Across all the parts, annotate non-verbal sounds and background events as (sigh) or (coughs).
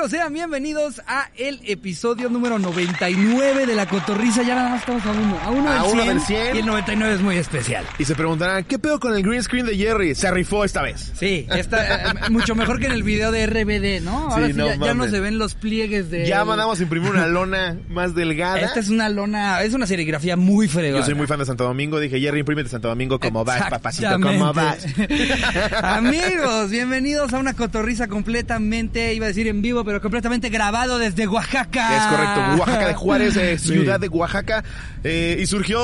amigos? Sean bienvenidos a el episodio número 99 de La Cotorrisa. Ya nada más estamos a uno. A uno, A del, uno 100, del 100. Y el 99 es muy especial. Y se preguntarán, ¿qué pedo con el green screen de Jerry? Se rifó esta vez. Sí, está eh, mucho mejor que en el video de RBD, ¿no? Ahora Sí, sí, no ya, ya no se ven los pliegues de... Ya mandamos a imprimir una lona más delgada. Esta es una lona, es una serigrafía muy fregona. Yo soy muy fan de Santo Domingo. Dije, Jerry, imprímete Santo Domingo como vas, papacito, como vas. (laughs) Amigos, bienvenidos a una cotorriza completamente, iba a decir en vivo, pero completamente grabado desde Oaxaca. Es correcto, Oaxaca de Juárez, eh, Sí. ciudad de Oaxaca. eh, y surgió,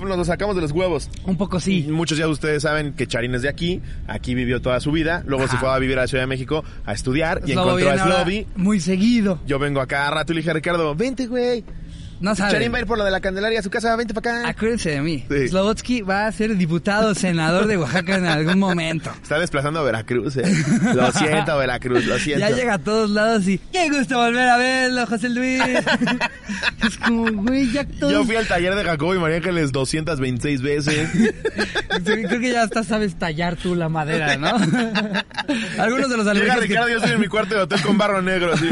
nos lo sacamos de los huevos. Un poco sí. Muchos ya de ustedes saben que Charín es de aquí, aquí vivió toda su vida, luego se fue a vivir a la Ciudad de México a estudiar y Slobo encontró a Slobby. Muy seguido. Yo vengo acá cada rato y le dije a Ricardo, vente, güey. No Charín saben. va a ir por lo de la Candelaria a su casa, vente para acá. Acuérdense de mí. Sí. Slobotsky va a ser diputado senador de Oaxaca en algún momento. (laughs) Está desplazando a Veracruz, eh. Lo siento, Veracruz, lo siento. Ya llega a todos lados y qué gusto volver a verlo, José Luis. (laughs) es como, güey, ya todos... Yo fui al taller de Jacobo y María Ángeles 226 veces. Sí, Creo que ya hasta sabes tallar tú la madera, ¿no? (laughs) Algunos de los Llega albergues que- Ricardo, yo estoy en mi cuarto de hotel con barro negro, así.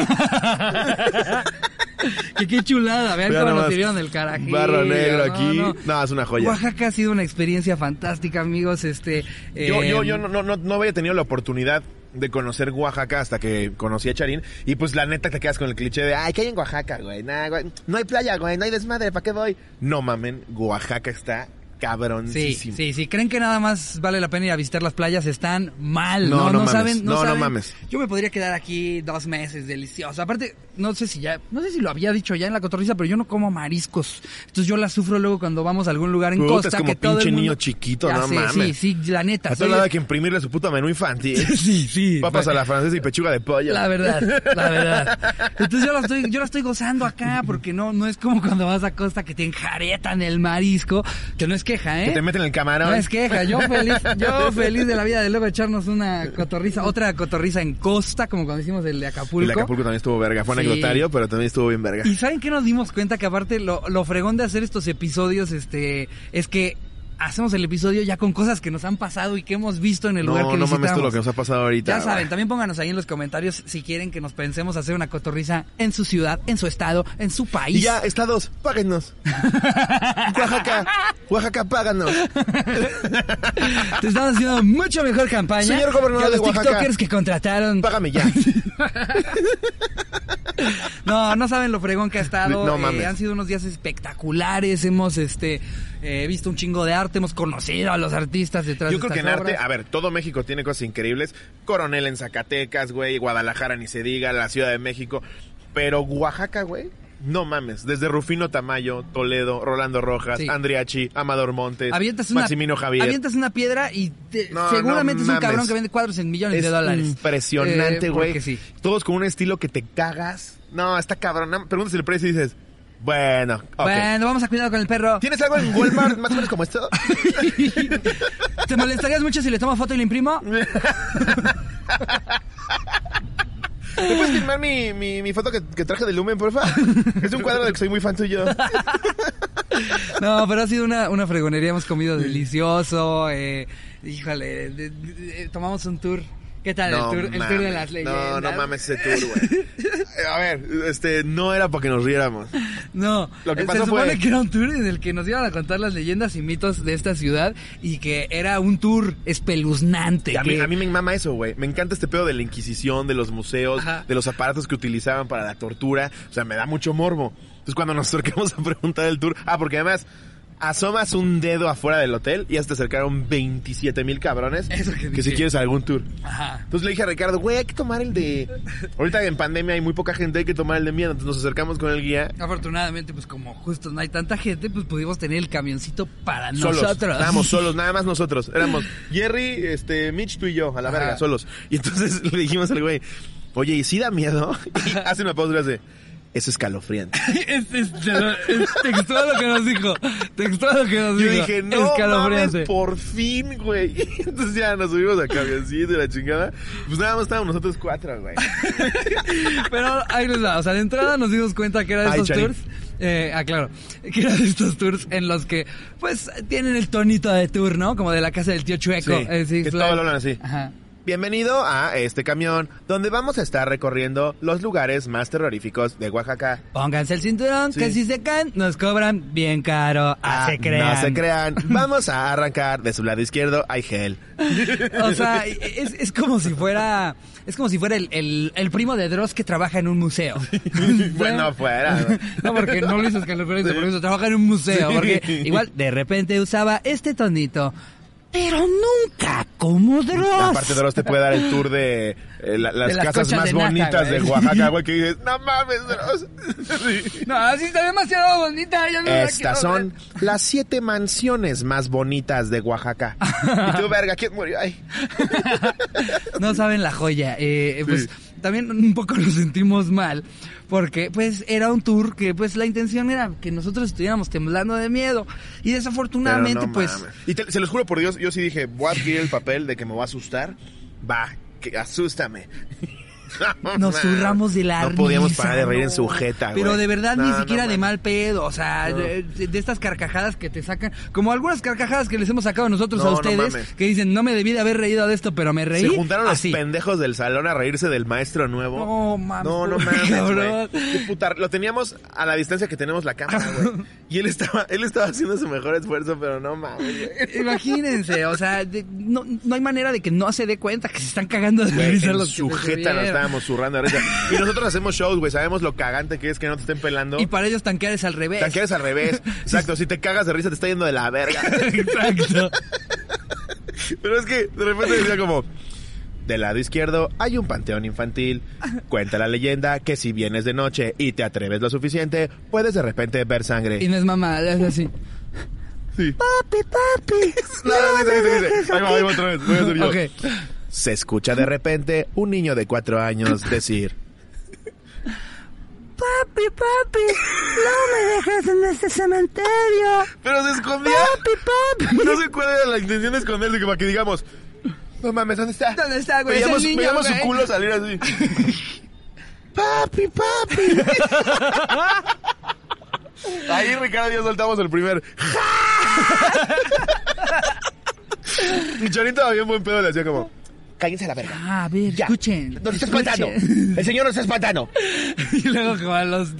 (laughs) que qué chulada, vean cómo nos sirvieron el carajillo. Barro negro no, aquí. no. No, es una joya. Oaxaca ha sido una experiencia fantástica, amigos. Este, Yo, eh, yo, yo no, no, no, no había tenido la oportunidad de conocer Oaxaca hasta que conocí a Charín. Y pues la neta te quedas con el cliché de, ay, ¿qué hay en Oaxaca, güey? Nah, güey. No hay playa, güey, no hay desmadre, ¿para qué voy? No mamen, Oaxaca está Sí, cabroncísimo. sí, sí. ¿Creen que nada más vale la pena ir a visitar las playas? Están mal. No, No, no no, mames. saben. No, No, mames. Yo me podría quedar aquí dos meses, delicioso. Aparte, no sé si ya, no sé si lo había dicho ya en la cotorriza, pero yo no como mariscos. Entonces yo la sufro luego cuando vamos a algún lugar en Puta, costa es como que todo el pinche mundo... niño chiquito, Ya no sé, mames. Sí, sí, la neta. A todo lado hay que imprimirle su puta menú infantil. (laughs) Sí, sí. Papas a la francesa y pechuga de pollo. La verdad, la verdad. Entonces yo la estoy, yo la estoy gozando acá porque no, no es como cuando vas a costa que te enjaretan el marisco, que no es queja, ¿eh? Que te meten el camarón. No es queja, yo feliz, yo (laughs) feliz de la vida de luego echarnos una cotorriza, otra cotorriza en costa, como cuando hicimos el de Acapulco. El de Acapulco también estuvo verga. Fue Sí. anecdotario, pero también estuvo bien verga. Y saben que nos dimos cuenta que aparte lo, lo fregón de hacer estos episodios, este, es que hacemos el episodio ya con cosas que nos han pasado y que hemos visto en el lugar No, que no visitamos. mames todo lo que nos ha pasado ahorita. Ya saben, también pónganos ahí en los comentarios si quieren que nos pensemos hacer una cotorriza en su ciudad, en su estado, en su país. Y ya, estados, páguenos. (laughs) Oaxaca, Oaxaca, páganos. (laughs) Te estamos haciendo mucho mejor campaña. Señor gobernador que los de Oaxaca. TikTokers que contrataron. Págame ya. (laughs) No, no saben lo fregón que ha estado. No Eh, mames. han sido unos días espectaculares. Hemos este eh, visto un chingo de arte, hemos conocido a los artistas detrás Yo de creo que en arte, a ver, todo México tiene cosas increíbles. Coronel en Zacatecas, güey, Guadalajara ni se diga, la Ciudad de México. Pero Oaxaca, güey, no mames. Desde Rufino Tamayo, Toledo, Rolando Rojas, Sí. Andriachi, Amador Montes, Avientas una, Maximino Javier. avientas una piedra y te- No, seguramente no es un cabrón que vende cuadros en millones Es de dólares. impresionante, Eh, güey. sí. Todos con un estilo que te cagas. No, está cabrón. Preguntas el precio y dices, bueno, ok. Bueno, vamos a cuidar con el perro. ¿Tienes algo en Walmart más o menos como esto? (laughs) ¿Te molestarías mucho si le tomo foto y le imprimo? (laughs) ¿Me puedes filmar mi, mi, mi foto que, que traje de Lumen, porfa? Es un cuadro del que soy muy fan tuyo. No, pero ha sido una, una fregonería, hemos comido delicioso, eh, híjole, de- de- de- tomamos un tour. ¿Qué tal No el, tour, el tour de las leyendas? No, no mames ese tour, güey. Eh, (laughs) A ver, este, no era para que nos riéramos. No, Lo que se pasó supone fue- que era un tour en el que nos iban a contar las leyendas y mitos de esta ciudad y que era un tour espeluznante. A mí, a mí me mama eso, güey. Me encanta este pedo de la Inquisición, de los museos, Ajá. de los aparatos que utilizaban para la tortura. O sea, me da mucho morbo. Entonces, cuando nos acercamos a preguntar el tour... Ah, porque además... Asomas un dedo afuera del hotel y te acercaron 27 mil cabrones Eso que que si quieres algún tour. Ajá. Entonces le dije a Ricardo, güey, hay que tomar el de... Ahorita en pandemia hay muy poca gente, hay que tomar el de miedo. Entonces nos acercamos con el guía. Afortunadamente, pues como justo no hay tanta gente, pues pudimos tener el camioncito para Solos. nosotros. Estábamos (laughs) solos, nada más nosotros. Éramos Jerry, este, Mitch, tú y yo, a la Ajá. verga, solos. Y entonces (laughs) le dijimos al güey, oye, ¿y si da miedo? (laughs) Y hace una pausa y hace, es escalofriante. (laughs) Es, es- es textual lo que nos dijo. Textual lo que nos Yo dijo. dije, no Escalofriante. mames, por fin, güey. (laughs) Entonces ya nos subimos a camioncito y la chingada. Pues nada más estábamos nosotros cuatro, güey. (laughs) Pero ahí les va. O sea, de entrada nos dimos cuenta que era de Ay, estos Charín. tours. Eh, ah, claro. Que era de estos tours en los que, pues, tienen el tonito de tour, ¿no? Como de la casa del tío Chueco. Sí, Eh, que todo lo hablan así. Ajá. Bienvenido a este camión donde vamos a estar recorriendo los lugares más terroríficos de Oaxaca. Pónganse el cinturón, Sí. que si se caen, nos cobran bien caro. Ah, se crean. No se crean. (laughs) Vamos a arrancar de su lado izquierdo. Hay gel. O sea, es, es como si fuera, es como si fuera el, el, el primo de Dross que trabaja en un museo. (laughs) Bueno, (laughs) fuera. No, porque no lo hizo escalofriante, por eso trabaja en un museo. Porque igual de repente usaba este tonito. Pero nunca como Dross. Aparte, Dross te puede dar el tour de eh, la- las, De las casas más de nata, bonitas de. Oaxaca, güey, (laughs) que dices, no mames, Dross. (laughs) Sí. No, así está demasiado bonita. Ya no Estas son ver. las siete mansiones más bonitas de Oaxaca. Y tú, verga, ¿quién murió? Ay. (laughs) No saben la joya. Eh, pues Sí. También un poco (laughs) lo sentimos mal. Porque pues era un tour que pues la intención era que nosotros estuviéramos temblando de miedo. Y desafortunadamente no pues... mames. Y te- se los juro por Dios, yo sí dije, voy a adquirir el papel de que me voy a asustar. Va, que asústame. Nos zurramos de la No podíamos parar de reír en su jeta, güey. Pero de verdad No, ni no siquiera de mal pedo, o sea, de, de estas carcajadas que te sacan, como algunas carcajadas que les hemos sacado nosotros No, a ustedes, que dicen, no me debí de haber reído de esto, pero me reí. Se juntaron los pendejos del salón a reírse del maestro nuevo. No, mames, No, no mames. Qué puta- Lo teníamos a la distancia que tenemos la cámara, güey. (laughs) Y él estaba, él estaba haciendo su mejor esfuerzo, pero no mames. Imagínense, o sea, de- no, no hay manera de que no se dé cuenta que se están cagando de risa los que estábamos zurrando. Y nosotros hacemos shows, güey. Sabemos lo cagante que es que no te estén pelando. Y para ellos tanquear es al revés. Tanqueas al revés. (laughs) Exacto. Si te cagas de risa, te está yendo de la verga. (laughs) Exacto. Pero es que de repente decía como... Del lado izquierdo hay un panteón infantil. Cuenta la leyenda que si vienes de noche y te atreves lo suficiente, puedes de repente ver sangre. Y no es mamá, es así. Sí. Papi, papi. (laughs) No, no, dice, dice, dice. Ahí va, ahí va otra vez. Voy a hacer yo. Ok. Se escucha de repente un niño de cuatro años (laughs) decir... Papi, papi, no me dejes en este cementerio. Pero se escondía. Papi, papi. (laughs) No sé cuál era la intención de esconderse, para que digamos, no mames, ¿dónde está? ¿Dónde está, güey? Veíamos, niño, veíamos su güey. culo salir así. (laughs) papi, papi. Ahí, Ricardo, ya soltamos el primer. y Chorito todavía en buen pedo le hacía como, cállense a la verga. Ah, a ver, Ya. escuchen. Nos está espantando. El señor nos está espantando. (laughs) Y luego como a los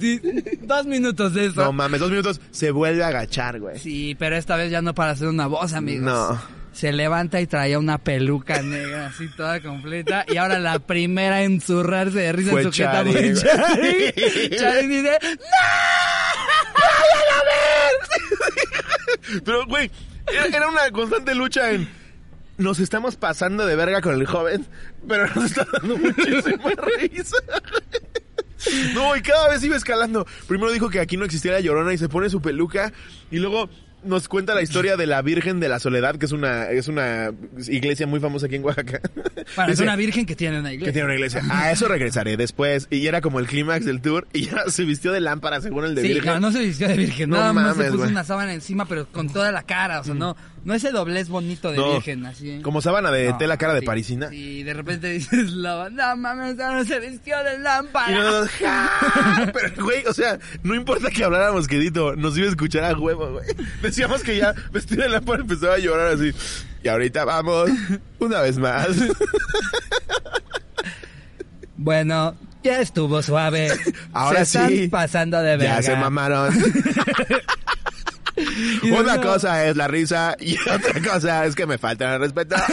dos minutos de eso. No mames, dos minutos se vuelve a agachar, güey. Sí, pero esta vez ya no para hacer una voz, amigos. No. Se levanta y traía una peluca negra así toda completa. Y ahora la primera en zurrarse de risa Fue en su jeta Chari, fue güey. Chari. Chari dice, (laughs) Pero, güey, era, era una constante lucha en. Nos estamos pasando de verga con el joven, pero nos está dando (laughs) muchísima risa. No, y cada vez iba escalando. Primero dijo que aquí no existía la llorona y se pone su peluca. Y luego nos cuenta la historia de la Virgen de la Soledad, que es una, es una iglesia muy famosa aquí en Oaxaca. (laughs) Para es una virgen que tiene una que iglesia. tiene una iglesia. A eso regresaré después. Y era como el clímax del tour. Y ya se vistió de lámpara según el de Sí, Virgen. no, no se vistió de virgen, No nada más se mames, puso una sábana encima, pero con toda la cara, o sea, no, no ese doblez bonito de No, virgen, así. Como sábana de No, tela cara de parisina. Sí, de repente (laughs) dices, la no mames, no se vistió de lámpara. Y ¡ja! Pero, güey, o sea, no importa que habláramos quedito, nos iba a escuchar a huevo, güey. (laughs) Decíamos que ya vestido de lámpara empezaba a llorar así. Y ahorita vamos, una vez más. Bueno, ya estuvo suave. Ahora Se están sí. pasando de verga. Ya se mamaron. (laughs) Una cosa es la risa y otra cosa es que me faltan el respeto. (laughs)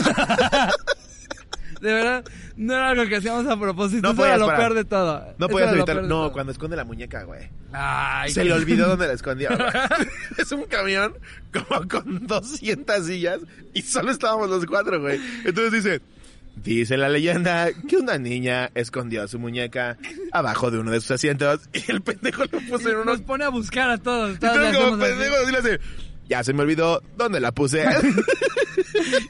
De verdad, no era algo que hacíamos a propósito. No eso era lo parar. peor de todo. No podías evitar. No, todo. cuando esconde la muñeca, güey. Ay, Se qué- le olvidó dónde la escondió. (laughs) es un camión como con 200 sillas y solo estábamos los cuatro, güey. Entonces dice, dice la leyenda que una niña escondió su muñeca abajo de uno de sus asientos y el pendejo lo puso en Nos unos... pone a buscar a todos. todos como pendejo así le hace, ya se me olvidó dónde la puse. (laughs)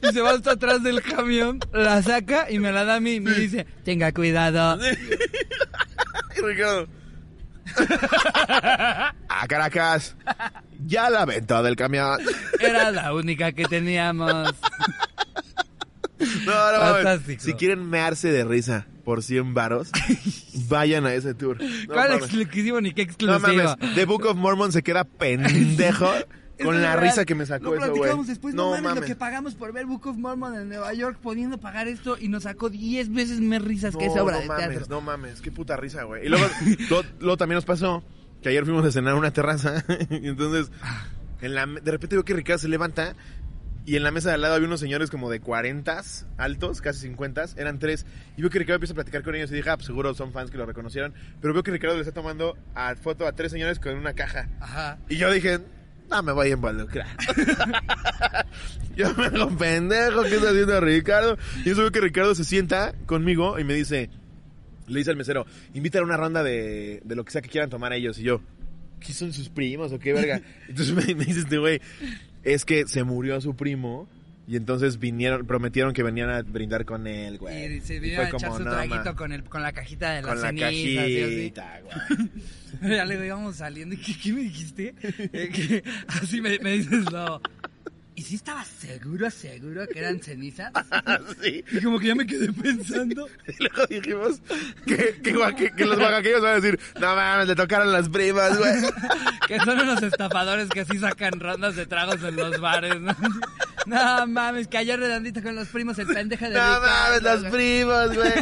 Y se va hasta atrás del camión, la saca y me la da a mí y me dice, tenga cuidado. (laughs) y Ricardo... a (laughs) Caracas. Ya la aventó del camión. Era la única que teníamos. No, no. Fantástico. Si quieren mearse de risa por 100 varos, vayan a ese tour. No ¿Cuál mames. exclusivo ni qué No exclusivo? mames, The Book of Mormon se queda pendejo Con la risa que me sacó Lo eso, güey. platicamos después, no, No mames, lo mames. que pagamos por ver Book of Mormon en Nueva York, pudiendo pagar esto, y nos sacó 10 veces más risas que No, esa obra no de mames, teatro. no mames, qué puta risa, güey. Y luego, (laughs) luego también nos pasó que ayer fuimos a cenar a una terraza (laughs) y entonces en la, de repente veo que Ricardo se levanta y en la mesa de al lado había unos señores como de 40 altos, casi 50, eran tres. Y veo que Ricardo empieza a platicar con ellos y dije, ah, pues seguro son fans que lo reconocieron. Pero veo que Ricardo le está tomando a foto a tres señores con una caja. Ajá. Y yo dije, no me voy a involucrar. (laughs) yo me hago pendejo, ¿qué está haciendo Ricardo? Y eso veo que Ricardo se sienta conmigo y me dice, le dice al mesero, invita a una ronda de, de lo que sea que quieran tomar ellos. Y yo, ¿qué son sus primos o qué verga? (laughs) Entonces me, me dice este güey, es que se murió su primo. Y entonces vinieron, prometieron que venían a brindar con él, güey. Y se vino a echar como, su no, traguito con, el, con la cajita de las con la cenizas y así. cajita, güey. (laughs) Ya le íbamos saliendo. ¿Qué, qué me dijiste? Eh, así me, me dices, no. ¿Y si estabas seguro, seguro que eran cenizas? (laughs) sí. Y como que ya me quedé pensando. (laughs) Y luego dijimos que, que, guaque- que los oaxaqueños van a decir, no mames, le tocaron las primas, güey. (laughs) Que son unos estafadores que sí sacan rondas de tragos en los bares, ¿no? No mames, cayó redondito con los primos el pendejo de No Ricardo, mames, las primas, güey.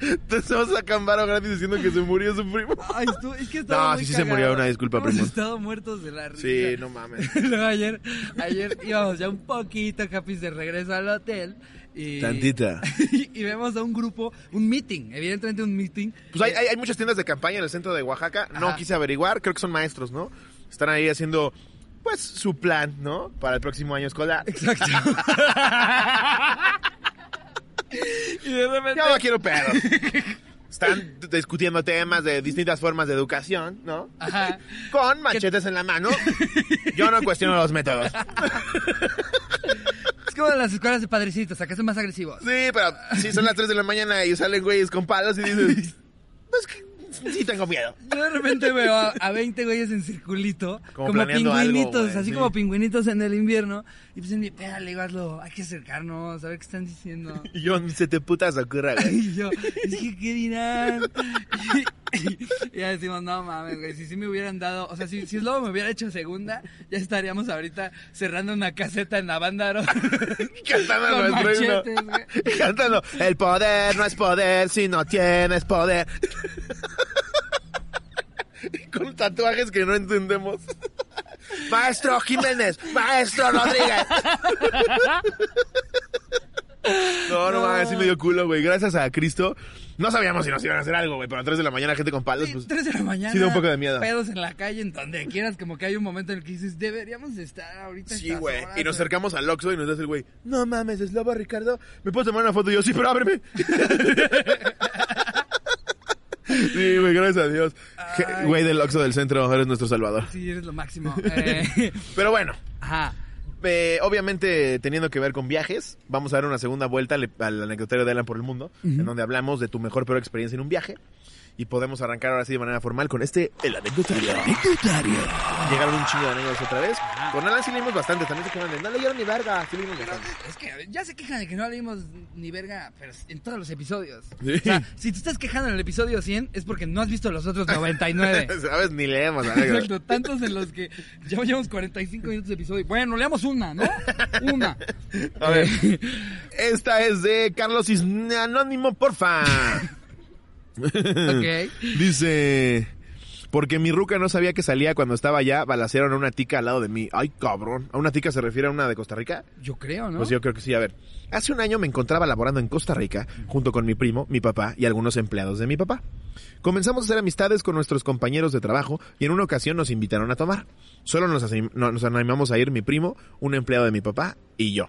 Entonces vamos a Cambaro gratis diciendo que se murió su primo. Ay, estu- es que estaba No, muy sí se murió, una disculpa, Hemos primo. estado muertos de la risa. Sí, no mames. (laughs) Luego ayer, ayer íbamos ya un poquito capis de regreso al hotel. Y, Tantita. (laughs) Y, vemos a un grupo, un meeting, evidentemente un meeting. Pues hay, hay, hay muchas tiendas de campaña en el centro de Oaxaca. No Ajá. quise averiguar, creo que son maestros, ¿no? Están ahí haciendo, pues, su plan, ¿no? Para el próximo año escolar. Exacto. (laughs) (laughs) y de repente. Yo no quiero pedos. Están discutiendo temas de distintas formas de educación, ¿no? Ajá. Con machetes en la mano. (laughs) Yo no cuestiono los métodos. Es como las escuelas de padrecitos, acá son más agresivos. Sí, pero si son las 3 de la mañana y salen güeyes con palos y dices, pues sí tengo miedo. Yo de repente veo a, a 20 güeyes en circulito, Como como, algo, pingüinitos, güey, así sí. como pingüinitos en el invierno. Y pues en mi peda le digo, hazlo, hay que acercarnos, a ver qué están diciendo. (laughs) Y yo ni se te putas ocurra, güey. (laughs) Y yo, es que, ¿qué dirán? (laughs) Y, ya decimos, no mames, güey, si sí me hubieran dado, o sea, si, si Slobo me hubiera hecho segunda, ya estaríamos ahorita cerrando una caseta en Avándaro. Cantando nuestro. Cantando, el poder no es poder si no tienes poder. Con tatuajes que no entendemos. Maestro Jiménez, Maestro Rodríguez. No, no No. mames, sí me dio culo, güey. Gracias a Cristo. No sabíamos si nos iban a hacer algo, güey, pero a 3 de la mañana gente con palos, Sí, pues... tres de la mañana. sí da un poco de miedo. Pedos en la calle, en donde quieras, como que hay un momento en el que dices, deberíamos de estar ahorita. Sí, güey. Y nos güey". acercamos al Oxxo y nos dice el güey, no mames, es lobo Ricardo. ¿Me puedo tomar una foto? Y yo, sí, pero ábreme. (laughs) sí, güey, gracias a Dios. Ay. Güey del Oxxo del centro, eres nuestro salvador. Sí, eres lo máximo. (laughs) Eh, Pero bueno, ajá. eh, obviamente teniendo que ver con viajes, vamos a dar una segunda vuelta al, al anecdotario de Alan por el mundo, en donde hablamos de tu mejor peor experiencia en un viaje. Y podemos arrancar ahora sí de manera formal con este, el anecdotario. Llegaron un chingo de anécdotas otra vez. Con Alan sí leímos bastante, también se quejan de, no leyeron ni verga, sí leímos bastante. Es que ya se quejan de que no leímos ni verga, pero en todos los episodios. Sí. O sea, si te estás quejando en el episodio 100 es porque no has visto los otros 99. ¿Sabes? (laughs) Ni leemos anécdotas. Exacto, tantos en los que ya llevamos 45 minutos de episodio. Bueno, leamos una, ¿no? Una. A ver. Esta es de Carlos Isne Anónimo, porfa. (laughs) Ok. (laughs) Dice. Porque mi ruca no sabía que salía cuando estaba allá, balacearon a una tica al lado de mí. Ay, cabrón. ¿A una tica se refiere a una de Costa Rica? Yo creo, ¿no? Pues yo creo que sí. A ver. Hace un año me encontraba laborando en Costa Rica, junto con mi primo, mi papá y algunos empleados de mi papá. Comenzamos a hacer amistades con nuestros compañeros de trabajo y en una ocasión nos invitaron a tomar. Solo nos animamos a ir mi primo, un empleado de mi papá y yo.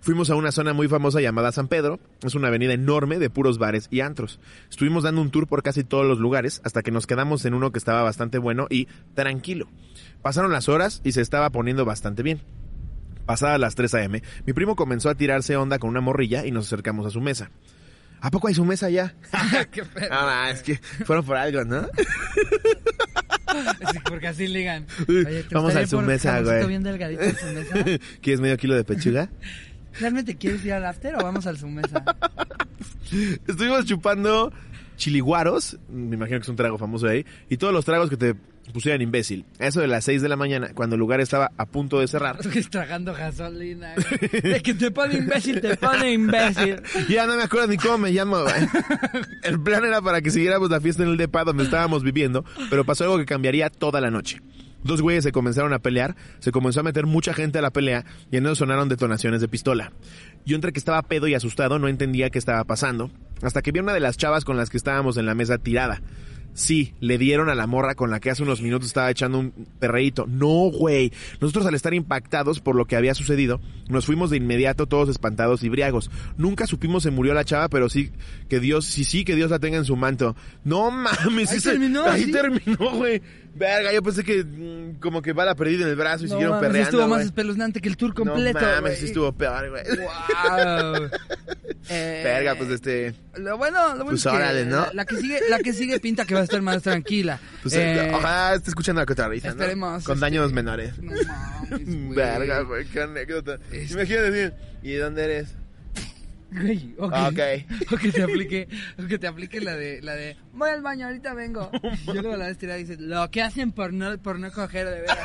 Fuimos a una zona muy famosa llamada San Pedro. Es una avenida enorme de puros bares y antros. Estuvimos dando un tour por casi todos los lugares hasta que nos quedamos en uno que estaba bastante bueno y tranquilo. Pasaron las horas y se estaba poniendo bastante bien. Pasadas las 3 a.m., mi primo comenzó a tirarse onda con una morrilla y nos acercamos a su mesa. ¿A poco hay su mesa ya? (laughs) Qué pedo. Ah, es que fueron por algo, ¿no? Sí, porque así ligan. Uy, Oye, ¿te vamos a su mesa, güey. bien delgadito su mesa? (laughs) ¿Quieres medio kilo de pechuga? (laughs) ¿Realmente quieres ir al after o vamos al su mesa? (laughs) Estuvimos chupando chiliguaros, me imagino que es un trago famoso ahí, y todos los tragos que te pusieran imbécil. Eso de las 6 de la mañana, cuando el lugar estaba a punto de cerrar. (laughs) Tragando gasolina. (laughs) De que te pone imbécil, te pone imbécil. Ya no me acuerdo ni cómo me llamo. El plan era para que siguiéramos la fiesta en el depa donde estábamos viviendo, pero pasó algo que cambiaría toda la noche. Dos güeyes se comenzaron a pelear, se comenzó a meter mucha gente a la pelea y en eso sonaron detonaciones de pistola. Yo entre que estaba pedo y asustado no entendía qué estaba pasando, hasta que vi a una de las chavas con las que estábamos en la mesa tirada. Sí, le dieron a la morra con la que hace unos minutos estaba echando un perreíto. No, güey. Nosotros al estar impactados por lo que había sucedido, nos fuimos de inmediato todos espantados y briagos. Nunca supimos se murió la chava, pero sí que Dios, sí, sí, que Dios la tenga en su manto. No mames, Ahí ese- terminó, Ahí sí. terminó, güey. Verga, yo pensé que mm, como que bala perdida en el brazo y No siguieron mames, perreando. estuvo más güey. espeluznante que el tour completo. No mames, güey. estuvo peor, güey. Wow. Eh, (laughs) Verga, pues este. Lo bueno, lo bueno Pues es que órale, ¿no? la, la que sigue, la que sigue pinta que va a estar más tranquila. Pues Eh, ojalá esté escuchando la cotarrisa, ¿no? esperemos, Con este, daños menores. No mames, (laughs) güey. Verga, güey, qué anécdota. Este- Imagínate bien. ¿Y de dónde eres? Güey, ok. Ok. (laughs) O que te aplique, o que te aplique la de, la de, voy al baño, ahorita vengo. Y luego la tirada y dices, lo que hacen por no, por no coger, de veras.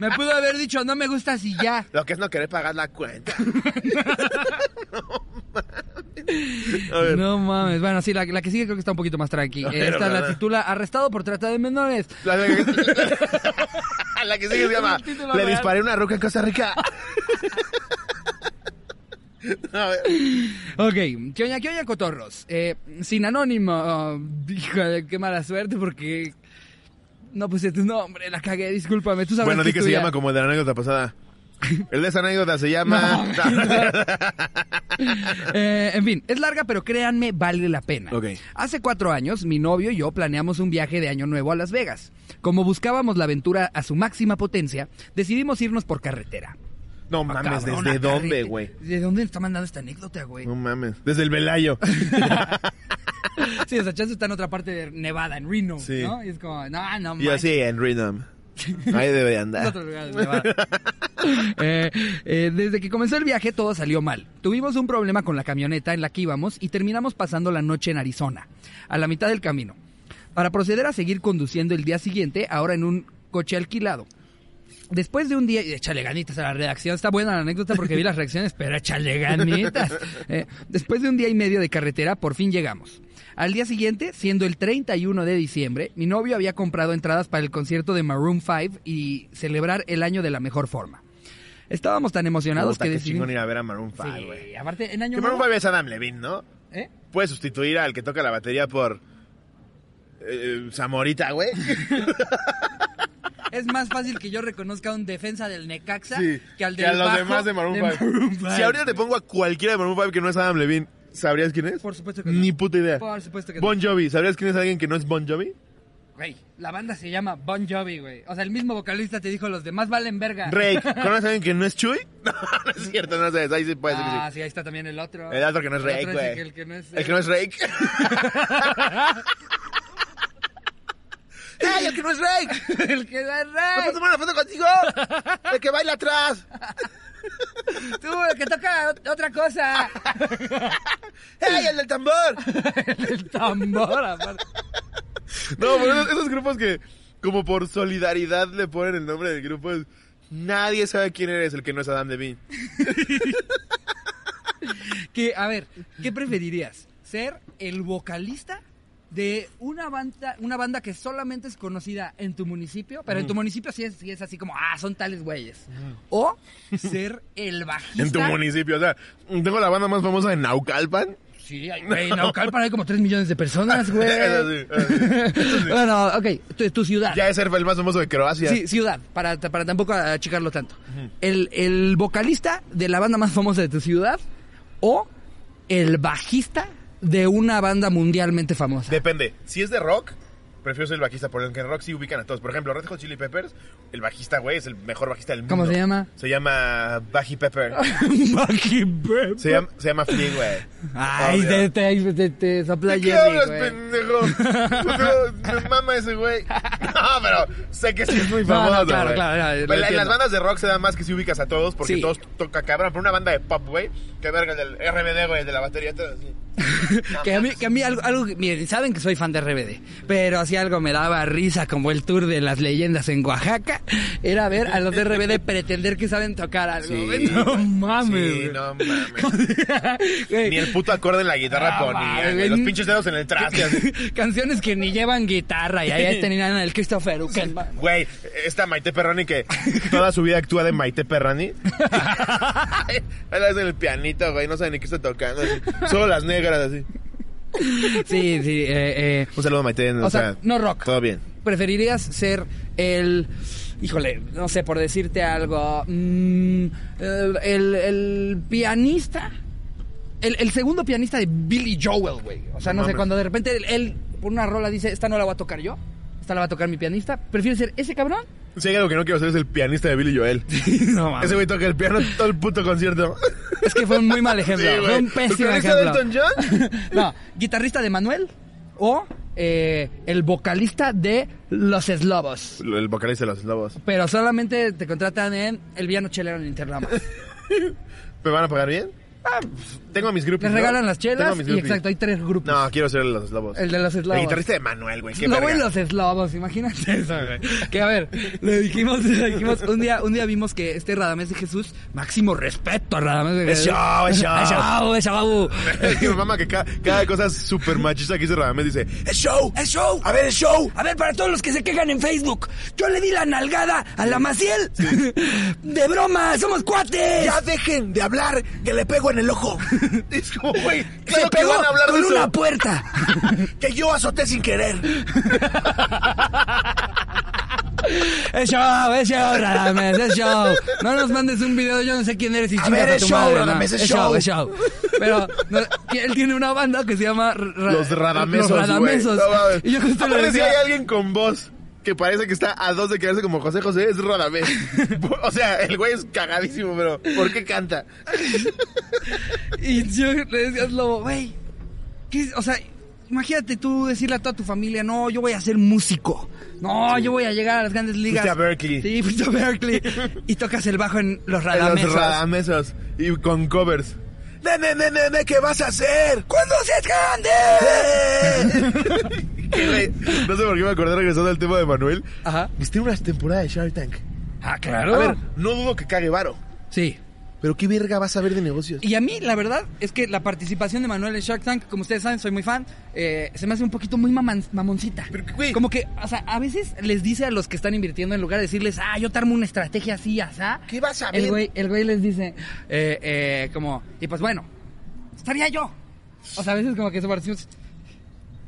Me pudo haber dicho, no me gustas y ya. Lo que es no querer pagar la cuenta. (laughs) A ver. No mames. Bueno, sí, la, la que sigue creo que está un poquito más tranqui. Esta la titula Arrestado por trata de menores. La, la- (laughs) la que sigue se llama Le disparé una roca en Costa Rica. (laughs) A ver. Ok, ¿qué oña, qué oña, cotorros? Eh, sin anónimo. oh, híjole, qué mala suerte porque no puse tu nombre, la cagué, discúlpame. Tú sabes Bueno, di que se llama como el de la anécdota pasada. (laughs) El de esa anécdota se llama. (laughs) Eh, en fin, es larga, pero créanme, vale la pena. Ok. Hace cuatro años, mi novio y yo planeamos un viaje de Año Nuevo a Las Vegas. Como buscábamos la aventura a su máxima potencia, decidimos irnos por carretera. No Ah, mames, cabrón, ¿desde dónde, güey? ¿De dónde está mandando esta anécdota, güey? No mames. Desde el Velayo. (laughs) Sí, o sea, chance está en otra parte de Nevada, en Reno, Sí. ¿no? Y es como, no, no Y manches. así en Rhythm. (laughs) Ahí debe andar. (laughs) Eh, eh, desde que comenzó el viaje todo salió mal. Tuvimos un problema con la camioneta en la que íbamos y terminamos pasando la noche en Arizona, a la mitad del camino, para proceder a seguir conduciendo el día siguiente, ahora en un coche alquilado. Después de un día, y échale ganitas a la redacción, está buena la anécdota porque vi las reacciones, pero échale ganitas. (laughs) Eh, después de un día y medio de carretera, por fin llegamos. Al día siguiente, siendo el 31 de diciembre, mi novio había comprado entradas para el concierto de Maroon 5 y celebrar el año de la mejor forma. Estábamos tan emocionados Puta, que decidimos... ir a ver a Maroon 5, Sí, aparte, en año Que Maroon nuevo... 5 es Adam Levine, ¿no? ¿Eh? Puedes sustituir al que toca la batería por... eh, Zamorita, güey. (laughs) Es más fácil que yo reconozca a un defensa del Necaxa Sí, que al que del a los bajo demás de Maroon 5. Maroon 5. Si ahorita te pongo a cualquiera de Maroon 5 que no es Adam Levine, ¿sabrías quién es? Por supuesto que no. Ni puta idea. Por supuesto que no. Bon Jovi, ¿sabrías quién es alguien que no es Bon Jovi? Güey, la banda se llama Bon Jovi, güey. O sea, el mismo vocalista te dijo, los demás valen verga. Rake, (laughs) ¿conoces a alguien que no es Chuy? (laughs) No, no es cierto, no sé, ahí sí puede ser que Ah, sí. sí, ahí está también el otro. El otro que no es Rake, güey. el que- El que no es... El que no es Rake. (laughs) ¡Ey, el que no es Rake! (laughs) el que no es ¿Me Rey. puedo tomar una foto contigo? (laughs) El que baila atrás. Tú, el que toca ot- otra cosa. (laughs) ¡Ey, el del tambor! el tambor, aparte. No, pero esos, esos grupos que, como por solidaridad, le ponen el nombre del grupo. es- Nadie sabe quién eres el que no es Adam Levine. Que, a ver, ¿qué preferirías? ¿Ser el vocalista de una banda, una banda que solamente es conocida en tu municipio? Pero en tu municipio sí es, sí es así como, ah, son tales güeyes. O ser el bajista. (laughs) En tu municipio, o sea, tengo la banda más famosa en Naucalpan. Sí, hay- güey, en Naucalpan hay como 3 millones de personas, (laughs) güey. Eso sí, (laughs) eso sí. bueno, ok, tu, tu ciudad. Ya es ser el más famoso de Croacia. Sí, ciudad, para, para tampoco achicarlo tanto. el, el vocalista de la banda más famosa de tu ciudad o el bajista de una banda mundialmente famosa. Depende. Si es de rock, prefiero ser el bajista, porque en rock sí ubican a todos. Por ejemplo, Red Hot Chili Peppers, el bajista, güey, es el mejor bajista del mundo. ¿Cómo se llama? Se llama Baji Pepper. (laughs) Baji Pepper. Se llama, se llama Flea, güey. Ay, te, te, te, te sopla ¿De qué hablas, pendejo? (laughs) Me mama ese güey. No, pero sé que sí es muy (laughs) famoso, claro, claro, Pero en las bandas de rock se da más que si ubicas a todos, porque todos toca cabrón. Pero una banda de pop, güey, que verga el del RBD, güey, de la batería, todo así. (laughs) que a mí, que a mí algo, algo, miren, saben que soy fan de RBD, pero si algo me daba risa como el tour de las leyendas en Oaxaca, era ver a los de RBD pretender que saben tocar algo. Sí. (laughs) No mames. Sí, güey. no mames. Güey. Ni el puto acorde en la guitarra Ah, ponía, güey. Los pinches dedos en el traste. así. (laughs) Canciones que ni llevan guitarra y ahí tenían el Christopher Uckelman. Güey, esta Maite Perroni que toda su vida actúa de Maite Perroni. Ahí la en el pianito, güey, no sabe ni qué está tocando. así. Solo las negras, así. Sí, sí, eh, eh, Un saludo, Maite. O, O sea, no rock. Todo bien. ¿Preferirías ser el... Híjole, no sé, por decirte algo... mm, el, el- el pianista... El, el segundo pianista de Billy Joel, güey. O sea, no, No sé, cuando de repente él, él, por una rola dice, esta no la voy a tocar yo, esta la va a tocar mi pianista. ¿Prefieres ser ese cabrón? Si hay algo que no quiero ser es el pianista de Billy Joel. (laughs) no, mames. Ese güey toca el piano todo el puto concierto. Es que fue un muy mal ejemplo. Sí, fue un ¿El pésimo pianista de ejemplo. Elton John? (laughs) no, guitarrista de Manuel o eh, el vocalista de Los Eslovos. El vocalista de los Lobos. Pero solamente te contratan en el Viano Chelero en Interlama. (laughs) ¿Me van a pagar bien? Tengo a mis grupos. Les regalan las Tengo chelas a mis y exacto, hay tres grupos. No, quiero ser los Lobos. El de los El eslavos. guitarrista de Manuel, güey. Qué Lobo y los eslavos, imagínate eso, güey. Que a ver, le dijimos, (laughs) le dijimos, un día, un día vimos que este Radamés de Jesús, máximo respeto a Radamés de Es Jesús. show, es show. (laughs) Es show, es show. Es que me mama que cada, cada cosa súper machista que dice Radamés dice, ¡Es show! ¡Es show! ¡A ver, es show! A ver, para todos los que se quejan en Facebook, yo le di la nalgada a la Maciel. (laughs) De broma, somos cuates. ¡Ya dejen de hablar que le pego en el ojo! (laughs) Es como, güey, claro se que pegó van a hablar con de eso. una puerta. (laughs) Que yo azoté sin querer. (laughs) Es show, es show, Radames, es show. No nos mandes un video, yo no sé quién eres y A chingas ver, a tu show, madre, Radames, no. es show. es show. Pero no, él tiene una banda que se llama Ra- Los Radamesos, Los Radamesos. No y yo justo le Aparte, si decía, hay alguien con voz que parece que está a dos de quedarse como José José, es Radamés. (laughs) (laughs) o sea, el güey es cagadísimo, pero ¿por qué canta? (laughs) y yo le decía, Lobo, güey, ¿qué- o sea, imagínate tú decirle a toda tu familia, no, yo voy a ser músico. No, yo voy a llegar a las grandes ligas. Fuiste a Berkeley. Sí, fuiste a Berkeley. y tocas el bajo en Los En Radamesos. Los Radamesos. Y con covers. Nene, nene, nene, ¿qué vas a hacer? ¡Cuando seas grande! (laughs) No sé por qué me acordé regresando al tema de Manuel. Ajá. Viste una temporada de Shark Tank. Ah, claro. A ver, no dudo que cague varo. Sí. Pero qué verga vas a ver de negocios. Y a mí, la verdad, es que la participación de Manuel en Shark Tank, como ustedes saben, soy muy fan, eh, se me hace un poquito muy maman- mamoncita. Pero, güey. Como que, o sea, a veces les dice a los que están invirtiendo, en lugar de decirles, ah, yo te armo una estrategia así, asá. ¿Qué vas a El ver? güey, el güey les dice, eh, eh, como, y pues bueno, estaría yo. O sea, a veces como que se parecemos.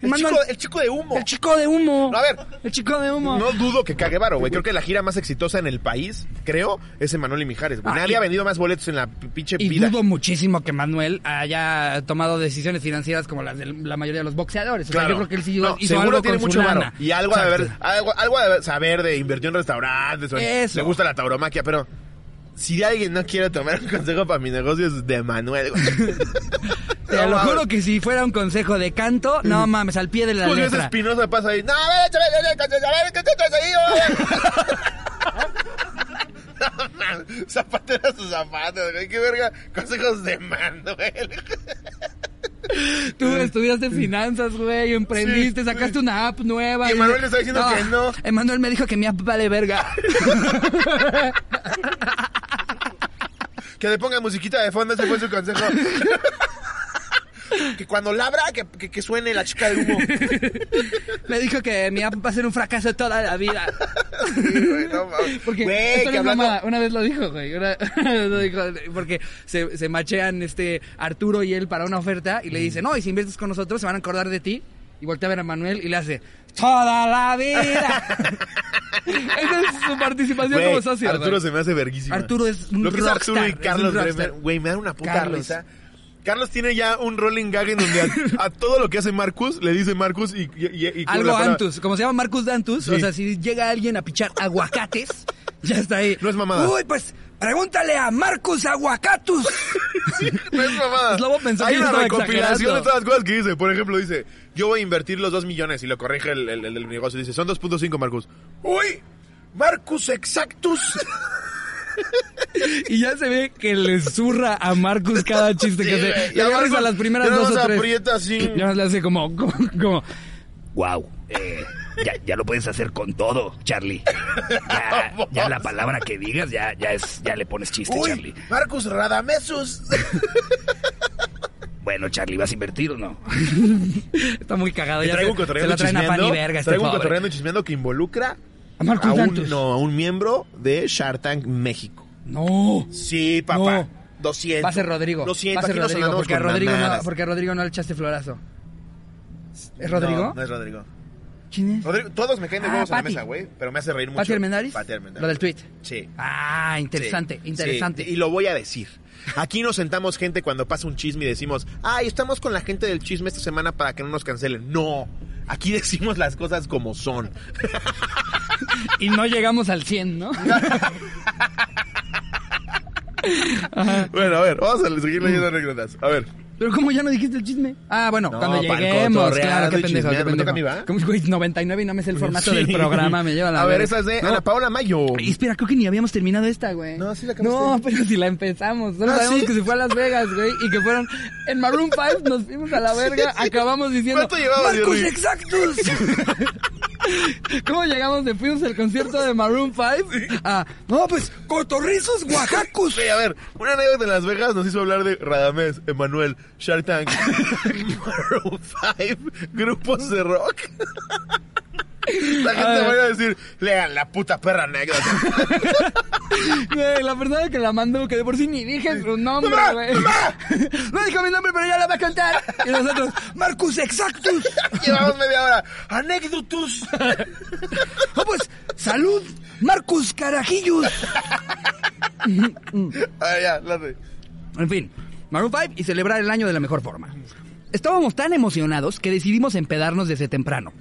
El chico, el chico de humo. el chico de humo. A ver. El chico de humo. No dudo que cague varo, güey. Creo que la gira más exitosa en el país, creo, es Emanuel y Mijares, güey. Ah, Nadie y- ha vendido más boletos en la pinche Y vida. dudo muchísimo que Manuel haya tomado decisiones financieras como las de la mayoría de los boxeadores. O sea, yo creo que él sí No, hizo seguro algo tiene con mucho su varo. lana. Y algo de, haber, algo, algo de saber de invertir en restaurantes. o Eso. Le gusta la tauromaquia, pero si alguien no quiere tomar un consejo para mi negocio es de Manuel, güey. (laughs) Te No lo juro que si fuera un consejo de canto, no mames, al pie de la letra. Espinosa pasa ahí. No, a ver, échale, échale, a ver, ¿qué te traes ahí, güey? (laughs) Zapatera sus zapatos, güey. Qué verga. Consejos de Manuel. (laughs) Tú estudiaste finanzas, güey, emprendiste, Sí, sacaste una app nueva. Y Emanuel le está diciendo que no. Emanuel me dijo que mi app vale verga. Que le ponga musiquita de fondo, ese fue su consejo. (laughs) que cuando labra, que, que, que suene la chica de humo. me dijo que mi app va a ser un fracaso toda la vida. Sí, güey, no. Porque Güey, esto no que es hablando- mamada, una vez lo dijo, güey. Una, (laughs) lo dijo, porque se, se machean este Arturo y él para una oferta y le dice, no, y si inviertes con nosotros se van a acordar de ti. Y voltea a ver a Manuel y le hace, ¡Toda la vida! (laughs) Esa es su participación Güey, como socio. Arturo se me hace verguísima. Arturo es un Lo que es Arturo y rockstar, Carlos rockstar. Bremer, güey, me dan una puta Carlos. risa. Carlos tiene ya un rolling gag en donde a, a todo lo que hace Marcus le dice Marcus y... y, Algo Antus, como se llama Marcus Dantus, Sí. o sea, si llega alguien a pichar aguacates, ya está ahí. No es mamada. Uy, pues, pregúntale a Marcus Aguacatus. (laughs) No es mamada. Pensó Hay que una recopilación de todas las cosas que dice. Por ejemplo, dice, yo voy a invertir los dos millones y lo corrige el, el, el negocio. Dice, son 2.5, Marcus. ¡Uy! ¡Marcus Exactus! Y ya se ve que le zurra a Marcus (laughs) cada chiste que hace. agarras Marcus a las primeras ya dos o tres. aprieta así. Y más le hace como, como, como wow, eh, ya, ya lo puedes hacer con todo, Charlie. Ya, (laughs) ya la palabra que digas, ya, ya es, ya le pones chiste, Charlie. Uy, Marcus Radamesus. (laughs) Bueno, Charlie, ¿vas a invertir o no? (laughs) Está muy cagado. Ya traigo un se, se la traen a pan y chismeando. verga este Traigo un cotorreando chismeando que involucra A a un, no, a un miembro de Shark Tank México. No. Sí, papá. No. 200. Va a ser Rodrigo. Lo siento, Va a ser Rodrigo, porque a Rodrigo, no, porque a Rodrigo no le echaste florazo. ¿Es Rodrigo? No, no es Rodrigo. ¿Quién es? Rodrigo, todos me caen de Ah, huevos en la mesa, güey, pero me hace reír mucho. ¿Pati Armendáriz. Lo del tweet. Sí. Ah, interesante, Sí, interesante. sí, y lo voy a decir. Aquí nos sentamos gente cuando pasa un chisme y decimos, ay, estamos con la gente del chisme esta semana para que no nos cancelen. No, aquí (laughs) decimos las cosas como son. Y no llegamos al 100, ¿no? (laughs) Bueno, a ver, vamos a seguir leyendo anécdotas. A ver. Pero ¿cómo ya no dijiste el chisme? Ah, bueno, No, cuando lleguemos, claro, qué pendejo, qué chismeando. ¿Me toca a mí, pendejo. va? Como güey, 99 y no me sé el formato Sí. del programa, me lleva la A ver, esa es de No, Ana Paola Mayo. espera, creo que ni habíamos terminado esta, güey. No, sí la acabaste. No, pero si la empezamos. Solo Ah, sabemos ¿sí? que se fue a Las Vegas, güey, y que fueron en Maroon 5, nos fuimos a la (laughs) verga, acabamos diciendo ¿Cuánto llevabas, ¡Marcos Jerry? Exactus! (laughs) (laughs) ¿Cómo llegamos de fuimos al concierto de Maroon 5 a no, pues cotorrizos oaxacos? Sí, a ver, una anécdota en Las Vegas nos hizo hablar de Radamés, Emanuel, Shark Tank, (laughs) Maroon 5, grupos de rock. La gente A va a decir, lean la puta perra anécdota. (laughs) Güey, la persona que la mandó, que de por sí ni dije su nombre, ¡Mamá! güey. ¡Mamá! (laughs) No dijo mi nombre, pero ya la va a cantar. Y nosotros, Marcus Exactus. (laughs) Llevamos media hora. Anécdotus. Oh, pues, salud, Marcus Carajillos. Ah, ya, la sé. En fin, Maroon 5 y celebrar el año de la mejor forma. Estábamos tan emocionados que decidimos empedarnos desde temprano.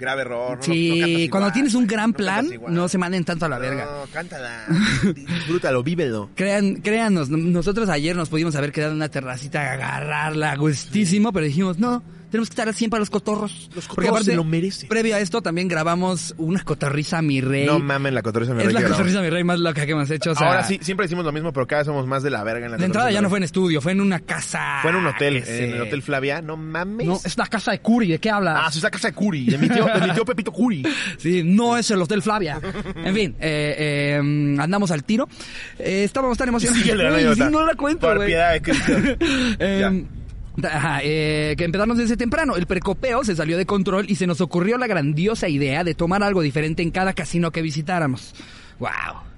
Grave error. No, sí, no cuando igual, tienes un gran plan, no se manden tanto a la verga. No, cántala. (laughs) Disfrútalo, vívelo. Crean, créanos, nosotros ayer nos pudimos haber quedado en una terracita agarrarla gustísimo, pero dijimos, no, tenemos que estar al 100 para los cotorros. Los Porque cotorros se lo merecen. Previo a esto también grabamos una cotorriza mi rey. No mamen la cotorriza mi es rey la que grabamos. cotorriza mi rey más loca que hemos hecho. O sea, Ahora sí, siempre decimos lo mismo, pero cada vez somos más de la verga en la De entrada ya no fue en estudio, fue en una casa. Fue en un hotel, Ese- en el Hotel Flavia. No mames. No, es una casa de Curi, ¿de qué hablas? Ah, sí, es la casa de Curi, de mi tío, de mi tío Pepito Curi. (laughs) Sí, no es el Hotel Flavia. En fin, eh, eh, andamos al tiro. Eh, estábamos tan emocionados. La anécdota. sí, no la cuento, Por piedad de Cristo. (laughs) Eh, que empezamos desde temprano. El precopeo se salió de control y se nos ocurrió la grandiosa idea de tomar algo diferente en cada casino que visitáramos. ¡Wow!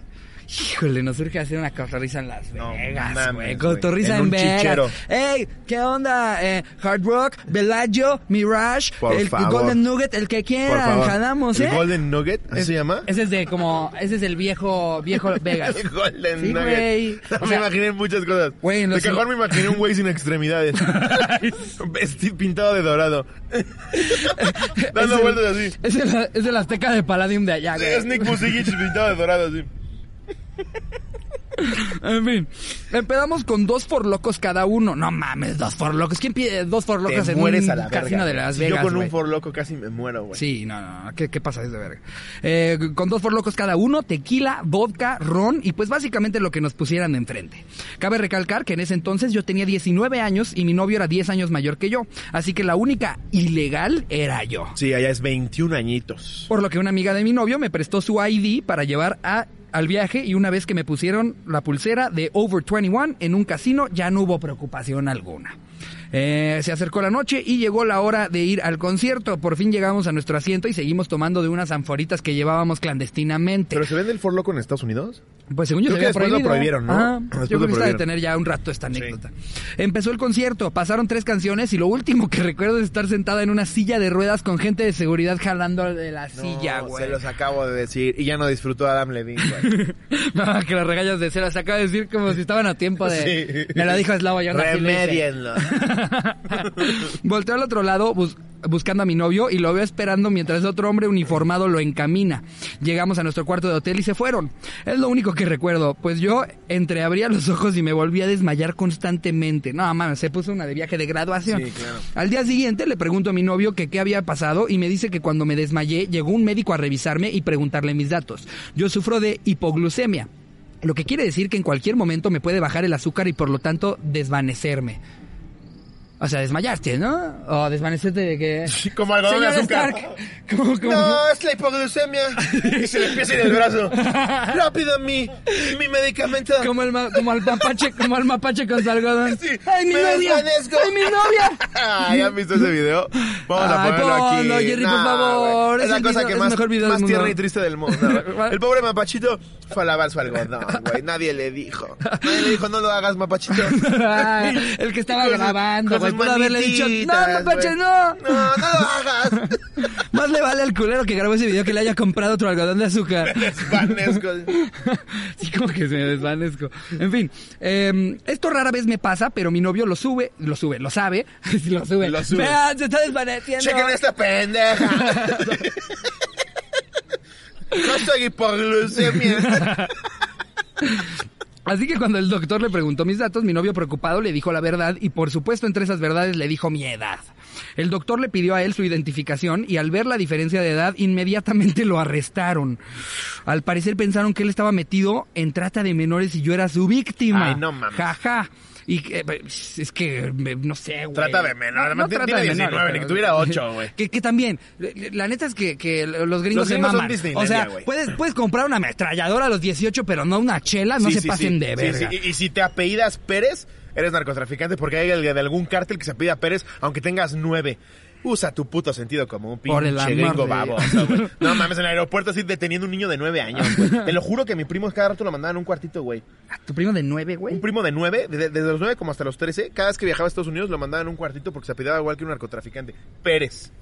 Híjole, nos surge hacer una cotorriza en Las No Vegas, güey. güey. Cotorriza En en, un Vegas. chichero. ¡Ey! ¿Qué onda? Eh, Hard Rock, Bellagio, Mirage, Por el favor. Golden Nugget, el que quieran. Jalamos, ¿El ¿eh? Golden Nugget? ¿Así Es- se llama? Ese es de como, ese es el viejo, viejo (laughs) Vegas. El Golden Sí, Nugget. No, (laughs) O me sea, imaginé muchas cosas. En de cajón me imaginé un güey sin extremidades. (laughs) Vestido pintado de dorado. Dando Es el- vueltas así. Es el, es el Azteca de Palladium de allá, güey. es Nick Busigich pintado de dorado así. En fin, empezamos con dos forlocos cada uno. No mames, dos forlocos. ¿Quién pide dos forlocos en mueres un a la verga. casino de Las Si Vegas, Yo con güey? un for loco casi me muero, güey. Sí, no, no. ¿Qué, qué pasa? Es de verga. Eh, con dos forlocos cada uno, tequila, vodka, ron y pues básicamente lo que nos pusieran enfrente. Cabe recalcar que en ese entonces yo tenía 19 años y mi novio era 10 años mayor que yo. Así que la única ilegal era yo. Sí, allá es 21 añitos. Por lo que una amiga de mi novio me prestó su ID para llevar a, al viaje y una vez que me pusieron la pulsera de Over 21 en un casino ya no hubo preocupación alguna. Eh, se acercó la noche y llegó la hora de ir al concierto. Por fin llegamos a nuestro asiento y seguimos tomando de unas anforitas que llevábamos clandestinamente. ¿Pero se vende el for loco en Estados Unidos? Pues según yo Creo se que después lo prohibieron, ¿no? Ajá. Después yo creo que está de tener ya un rato esta Sí. anécdota. Empezó el concierto, pasaron tres canciones y lo último que (laughs) recuerdo es estar sentada en una silla de ruedas con gente de seguridad jalando de la silla, güey. Se los acabo de decir. Y ya no disfrutó Adam Levine, güey. (laughs) No, que las regañas de se acaba de decir como si estaban a tiempo de... (laughs) Sí. Me lo dijo Slavo, yo no (laughs) Volteo al otro lado bus- buscando a mi novio y lo veo esperando mientras otro hombre uniformado lo encamina. Llegamos a nuestro cuarto de hotel y se fueron. Es lo único que recuerdo, pues yo entreabría los ojos y me volví a desmayar constantemente. No, mames, se puso una de viaje de graduación. Sí, claro. Al día siguiente le pregunto a mi novio que qué había pasado y me dice que cuando me desmayé llegó un médico a revisarme y preguntarle mis datos. Yo sufro de hipoglucemia. Lo que quiere decir que en cualquier momento me puede bajar el azúcar y por lo tanto desvanecerme. O sea, desmayarte, ¿no? O desvanecerte de que... Como algodón de azúcar. Stark, ¿cómo- cómo? No, es la hipoglucemia. (laughs) y se le empieza a ir el brazo. (laughs) Rápido, mi, mi medicamento. Como el, como el mapache, como el mapache con su algodón. Sí, ¡Ay, mi me novia! desvanezco. ¡Ay, mi novia! (laughs) Ah, ¿Ya han visto ese video? Vamos a Ay, ponerlo aquí. ponlo, Jerry, por favor. Es Es la el cosa video- que más, mejor video más y triste del mundo. El pobre mapachito fue a lavar su algodón, güey. Nadie le dijo. Nadie le dijo, no lo hagas, mapachito. El que estaba grabando, güey. Sus Pudo haberle dicho, no, güey. no. No, no lo hagas. (laughs) Más le vale al culero que grabó ese video que le haya comprado otro algodón de azúcar. (laughs) Desvanezco. (laughs) Sí, como que se me desvanezco. En fin, eh, esto rara vez me pasa, pero mi novio lo sube, lo sube, lo sabe, lo sube. Lo sube. Vean, se está desvaneciendo. Chequen esta pendeja. No soy hipoglucemia. Así que cuando el doctor le preguntó mis datos, mi novio preocupado le dijo la verdad y por supuesto entre esas verdades le dijo mi edad. El doctor le pidió a él su identificación y al ver la diferencia de edad inmediatamente (laughs) lo arrestaron. Al parecer pensaron que él estaba metido en trata de menores y yo era su víctima. Ay, no mames. Jaja. Y que, pues, es que, me- no sé, güey. Trata de menor. Además, tiene trata de 19, menores, ni que tuviera (laughs) 8, güey. Que, que también, la neta es que, que los gringos Los se gringos son maman. O sea, puedes, puedes comprar una ametralladora a los 18, pero no una chela, no Sí, se sí, pasen sí. de verga. Y, y si te apellidas Pérez, eres narcotraficante porque hay alguien de algún cártel que se apellida Pérez, aunque tengas nueve. Usa tu puto sentido como un Por el pinche gringo baboso, güey. No mames, en el aeropuerto así deteniendo un niño de nueve años, güey. (laughs) Te lo juro que mi primo cada rato lo mandaban a un cuartito, güey. ¿Tu primo de nueve, güey? Un primo de nueve, de- desde los nueve como hasta los trece, cada vez que viajaba a Estados Unidos lo mandaban a un cuartito porque se apellidaba igual que un narcotraficante. Pérez.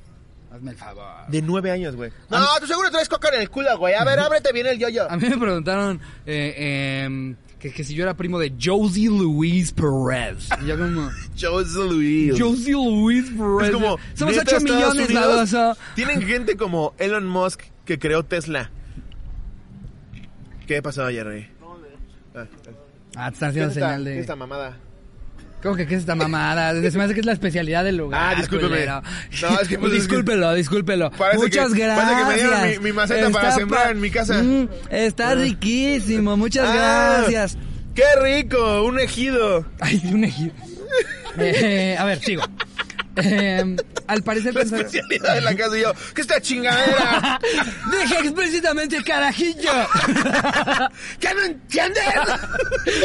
Hazme el favor. De nueve años, güey. No, tú seguro traes coca en el culo, güey. A ver, (laughs) ábrete bien el yoyo. A mí me preguntaron eh, em, que, que si yo era primo de Josie Luis Perez. (laughs) Y yo como... José Luis. Josie Luis Perez. Es como, Somos neta, 8 Estados millones, Unidos baboso. Tienen gente como Elon Musk que creó Tesla. ¿Qué pasó, Jerry? Ah, Ah, te están ¿Qué es haciendo esta, señal de... es esta mamada? ¿Cómo que qué es esta mamada? Se me hace que es la especialidad del lugar. Ah, discúlpeme. No, es que, pues, es que- discúlpelo, discúlpelo. Muchas que- gracias. parece que me dieron mi- mi maceta para sembrar en mi casa. Mm, está riquísimo, muchas Ah, gracias. ¡Qué rico! Un ejido. (laughs) Ay, un ejido. Eh, a ver, sigo. Eh, al parecer La pensaron- especialidad de la casa y yo. ¿Qué esta chingadera? (laughs) Deja explícitamente el carajillo. (laughs) ¿Qué no entiendes?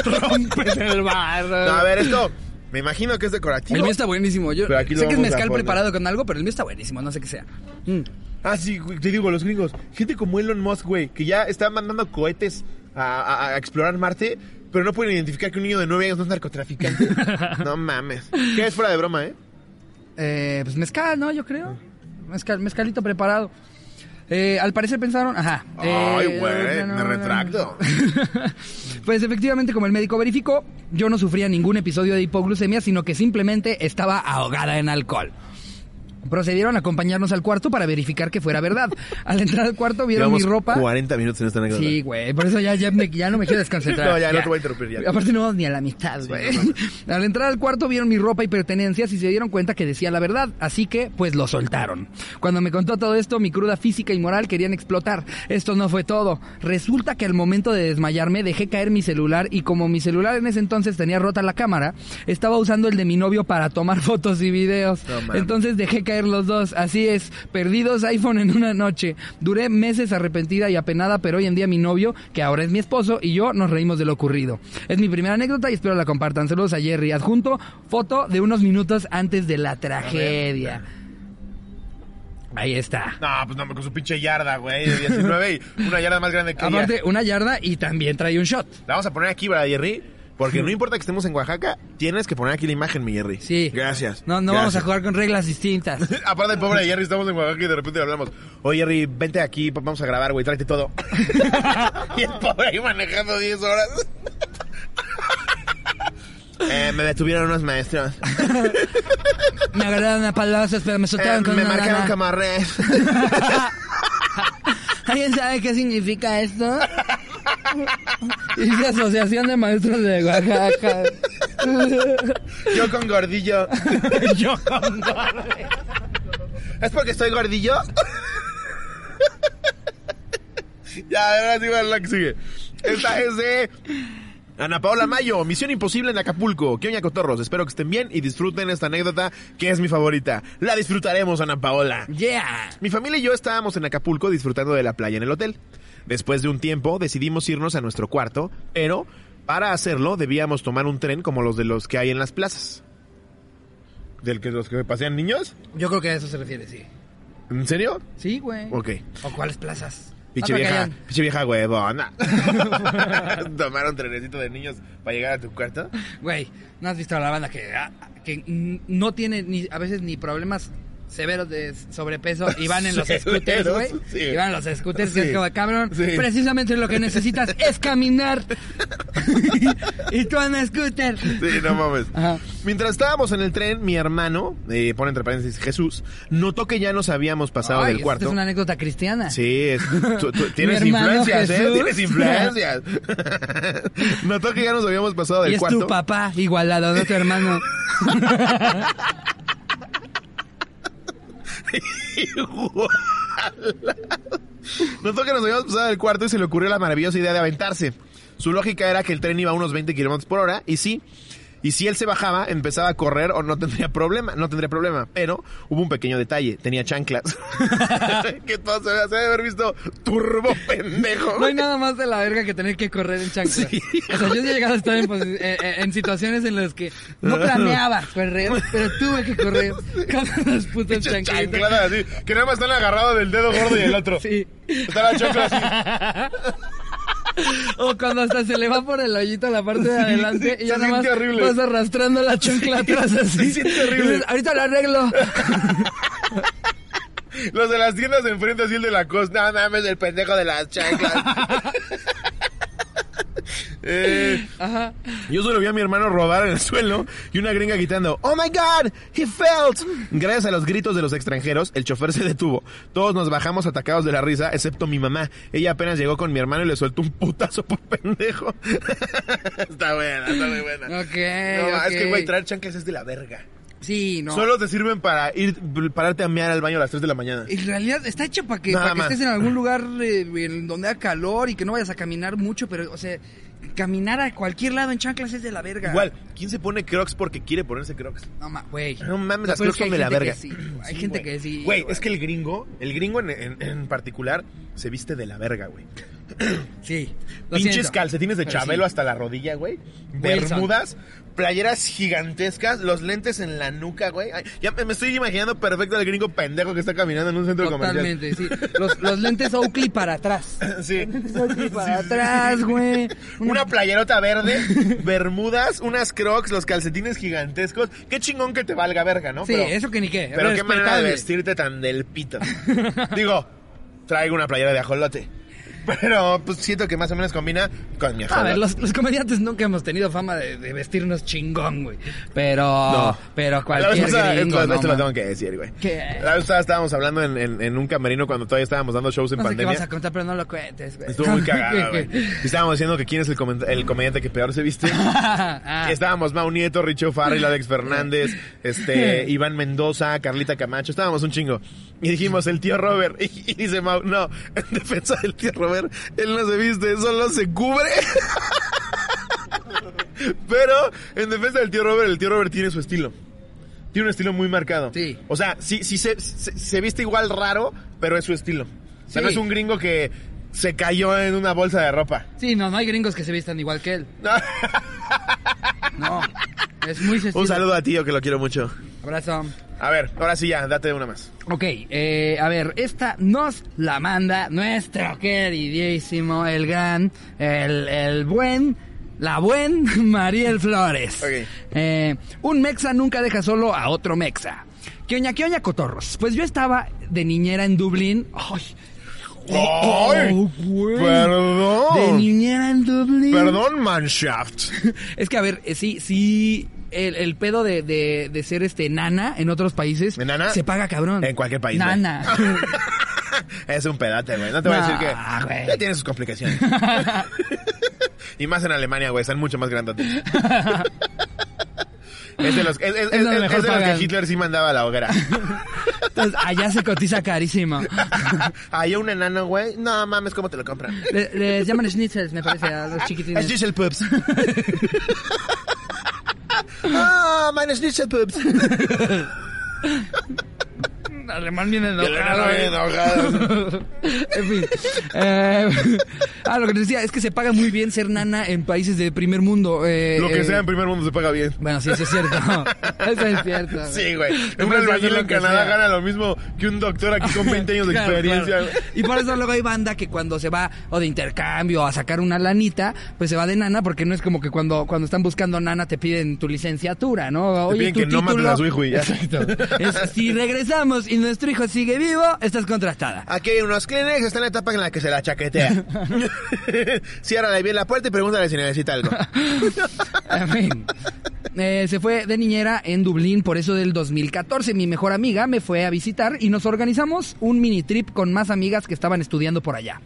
Rompes el bar. No, a ver, esto. Me imagino que es decorativo. El mío está buenísimo. Yo Pero aquí lo sé que es mezcal preparado con algo, pero el mío está buenísimo, no sé qué sea. Mm. Ah, sí, te digo, los gringos. Gente como Elon Musk, güey, que ya está mandando cohetes a, a- a explorar Marte, pero no pueden identificar que un niño de 9 años no es narcotraficante. (laughs) no mames. Que es fuera de broma, ¿eh? Eh, pues mezcal, ¿no? Yo creo. Mezcal, mezcalito preparado. Eh, al parecer pensaron, ajá. Ay, eh, güey, no, no, me retracto. (laughs) pues efectivamente, como el médico verificó, yo no sufría ningún episodio de hipoglucemia, sino que simplemente estaba ahogada en alcohol. Procedieron a acompañarnos al cuarto para verificar que fuera verdad. (laughs) Al entrar al cuarto vieron mi ropa. 40 minutos en esta anécdota. Sí, güey, por eso ya, ya, me- ya no me quiero desconcentrar. (laughs) No, ya, no te voy a interrumpir, ya. Aparte no vamos ni a la mitad, güey. (laughs) Al entrar al cuarto vieron mi ropa y pertenencias y se dieron cuenta que decía la verdad, así que pues lo soltaron. Cuando me contó todo esto, mi cruda física y moral querían explotar. Esto no fue todo. Resulta que al momento de desmayarme dejé caer mi celular y como mi celular en ese entonces tenía rota la cámara, estaba usando el de mi novio para tomar fotos y videos. No. Entonces dejé caer los dos. Así es, perdidos iPhone en una noche. Duré meses arrepentida y apenada, pero hoy en día mi novio, que ahora es mi esposo, y yo nos reímos de lo ocurrido. Es mi primera anécdota y espero la compartan. Saludos a Jerry. Adjunto foto de unos minutos antes de la tragedia. Ahí está. No, pues no, con su pinche yarda, güey, de 19 y una yarda más grande que ella. Aparte, una yarda y también trae un shot. La vamos a poner aquí, ¿verdad, Jerry? Porque no importa que estemos en Oaxaca, tienes que poner aquí la imagen, mi Jerry. Sí. Gracias. No, no vamos a jugar con reglas distintas. (laughs) Aparte del pobre Jerry, estamos en Oaxaca y de repente le hablamos. Oye, Jerry, vente aquí, vamos a grabar, güey, tráete todo. (laughs) (laughs) y el pobre ahí manejando 10 horas. Eh, me detuvieron unos maestros. Me agarraron a palazos, pero me Eh, soltaron con me una marcaron lana. camarres. ¿Alguien sabe qué significa esto? (laughs) Dice Asociación de Maestros de Oaxaca. Yo con gordillo. (laughs) Yo con gordo. ¿Es porque estoy gordillo? ya, ahora sí va la que sigue. Esta es de Ana Paola Mayo, Misión Imposible en Acapulco. ¿Qué oña cotorros? Espero que estén bien y disfruten esta anécdota que es mi favorita. La disfrutaremos, Ana Paola. Yeah. Mi familia y yo estábamos en Acapulco disfrutando de la playa en el hotel. Después de un tiempo decidimos irnos a nuestro cuarto, pero para hacerlo debíamos tomar un tren como los de los que hay en las plazas. ¿Del que los que pasean niños? Yo creo que a eso se refiere, sí. ¿En serio? Sí, güey. Ok. ¿O cuáles plazas? Que vieja, pinche vieja huevona. (laughs) (laughs) Tomar un trenecito de niños para llegar a tu cuarto. Güey, ¿no has visto a la banda que, ah, que no tiene ni a veces ni problemas severos de sobrepeso y van en (laughs) los scooters, güey? sí. Y van en los scooters, que Sí. es como, cabrón, Sí. precisamente lo que necesitas (laughs) es caminar. (laughs) y tú en scooter. Sí, no mames. Ajá. Mientras estábamos en el tren, mi hermano, eh, pone entre paréntesis Jesús, notó que ya nos habíamos pasado Ay, del cuarto. es una anécdota cristiana. Sí, es, tú- tú- tienes influencias, ¿eh? Tienes influencias. Notó que ya nos habíamos pasado Y del es cuarto. tu papá igualado, no tu hermano. Notó que nos habíamos pasado del cuarto y se le ocurrió la maravillosa idea de aventarse. Su lógica era que el tren iba a unos 20 kilómetros por hora y sí. Y si él se bajaba, empezaba a correr o no tendría problema, no tendría problema. Pero hubo un pequeño detalle, tenía chanclas. que todo se debe, se debe haber visto turbo pendejo. No hay nada más de la verga que tener que correr en chanclas. Sí. O sea, yo he llegado a estar en, posi- eh, en situaciones en las que no planeaba correr, pero tuve que correr con las putas chanclas. chancladas así, que nada más están agarrados del dedo gordo y el otro. Sí. Está la chancla así. (laughs) (laughs) O cuando hasta se le va por el hoyito la parte de adelante y ya se nada más siente horrible. vas arrastrando la chancla atrás así. Se siente horrible. Y dices, Ahorita lo arreglo. (laughs) Los de las tiendas de enfrente así el de la costa. No mames, el pendejo de las chanclas. (laughs) Eh, Ajá. yo solo vi a mi hermano rodar en el suelo y una gringa gritando, ¡Oh my God! ¡He felt! Gracias a los gritos de los extranjeros, el chofer se detuvo. Todos nos bajamos atacados de la risa, excepto mi mamá. Ella apenas llegó con mi hermano y le soltó un putazo por pendejo. (laughs) está buena, está muy buena. Ok, No, es que, güey, traer chanclas es de la verga. Sí, no. Solo te sirven para ir, pararte a mear al baño a las 3 de la mañana. En realidad está hecho para que, para que estés en algún lugar eh, en donde haga calor y que no vayas a caminar mucho, pero, o sea, caminar a cualquier lado en chanclas es de la verga. Igual, ¿quién se pone crocs porque quiere ponerse crocs? No, ma, güey. No mames, las crocs son de la verga. sí, hay Sí, gente que sí. Güey, es que el gringo, el gringo en, en- en particular, se viste de la verga, güey. Sí. Pinches siento. calcetines de Pero Chabelo sí. hasta la rodilla, güey. Bermudas, playeras gigantescas, los lentes en la nuca, güey. Ay, Ya me estoy imaginando perfecto al gringo pendejo que está caminando en un centro comercial. Totalmente, sí. Los, los lentes Oakley para atrás. (laughs) Sí. Oakley para atrás, güey. Una playerota verde, (laughs) bermudas, unas crocs, los calcetines gigantescos. Qué chingón que te valga verga, ¿no? Sí, Pero- eso que ni qué. Pero qué manera de vestirte tan del pito. (laughs) Digo, traigo una playera de ajolote. Pero pues siento que más o menos combina con mi A ajolote. ver, los, los comediantes nunca hemos tenido fama de, de vestirnos chingón, güey. Pero, No. pero La vez cualquier gringo, esto, no, esto lo tengo que decir, güey. ¿Qué? La vez estábamos hablando en, en- en un camerino cuando todavía estábamos dando shows en No sé qué pandemia. vas a contar, pero no lo cuentes, güey. Estuvo muy cagado, (laughs) güey. Y estábamos diciendo que quién es el, coment- el comediante que peor se viste. (laughs) Ah, estábamos Mau Nieto, Richo Farrell, (laughs) Alex Fernández, este, Iván Mendoza, Carlita Camacho, estábamos un chingo. Y dijimos, el tío Robert. Y, y dice Mau, no, en defensa del tío Robert, él no se viste, solo se cubre. Pero, en defensa del tío Robert, el tío Robert tiene su estilo. Tiene un estilo muy marcado. Sí. O sea, sí, sí se, se, se viste igual raro, pero es su estilo. O sea, Sí. no es un gringo que se cayó en una bolsa de ropa. Sí, no, no hay gringos que se vistan igual que él. (laughs) No, es muy sencillo. un saludo a tío que lo quiero mucho. Abrazo. A ver, ahora sí ya, date una más. Ok, eh, a ver, esta nos la manda nuestro queridísimo, el gran, el, el buen, la buen (laughs) Mariel Flores. Ok. Eh, un mexa nunca deja solo a otro mexa. ¿Qué oña, qué oña, cotorros? Pues yo estaba de niñera en Dublín. Ay, ¡Ay! oh. Perdón. De niñera en Dublín. Perdón, Manshaft. (laughs) Es que, a ver, eh, sí, sí, el, el pedo de, de, de ser este nana en otros países ¿Nana? se paga cabrón. En cualquier país. Nana. (laughs) es un pedate, güey. No te voy a decir que ya tiene sus complicaciones. (laughs) y más en Alemania, güey. Están mucho más grandes. Es de los, es, es- Es de los que Hitler sí mandaba a la hoguera. Entonces, allá se cotiza carísimo. (laughs) Hay un enano, güey. No mames, ¿cómo te lo compran? Le- les llaman schnitzels, me parece, a los chiquitines. Es Diesel Pups. (laughs) Ah, meine Schnitzel Pups. (laughs) Alemán viene enojado. enojado. (laughs) en fin. Eh, (laughs) ah, lo que te decía es que se paga muy bien ser nana en países de primer mundo. eh, Lo que eh, sea en primer mundo se paga bien. Bueno, sí, eso es cierto. (laughs) Eso es cierto. Sí, güey. Un albañil en Canadá sea. gana lo mismo que un doctor aquí con 20 años de Claro, experiencia. claro. Y por eso luego hay banda que cuando se va o de intercambio o a sacar una lanita, pues se va de nana porque no es como que cuando, cuando están buscando nana te piden tu licenciatura, ¿no? Te piden tu que no mates título- a su hijo y ya. Exacto. Es, si regresamos y nuestro hijo sigue vivo, estás contratada. Aquí hay unos Kleenex, está en la etapa en la que se la chaquetea. (laughs) Ciérrale bien la puerta y pregúntale si necesita algo. (laughs) En fin. Eh, se fue de niñera en Dublín por eso del 2014. Mi mejor amiga me fue a visitar y nos organizamos un mini trip con más amigas que estaban estudiando por allá.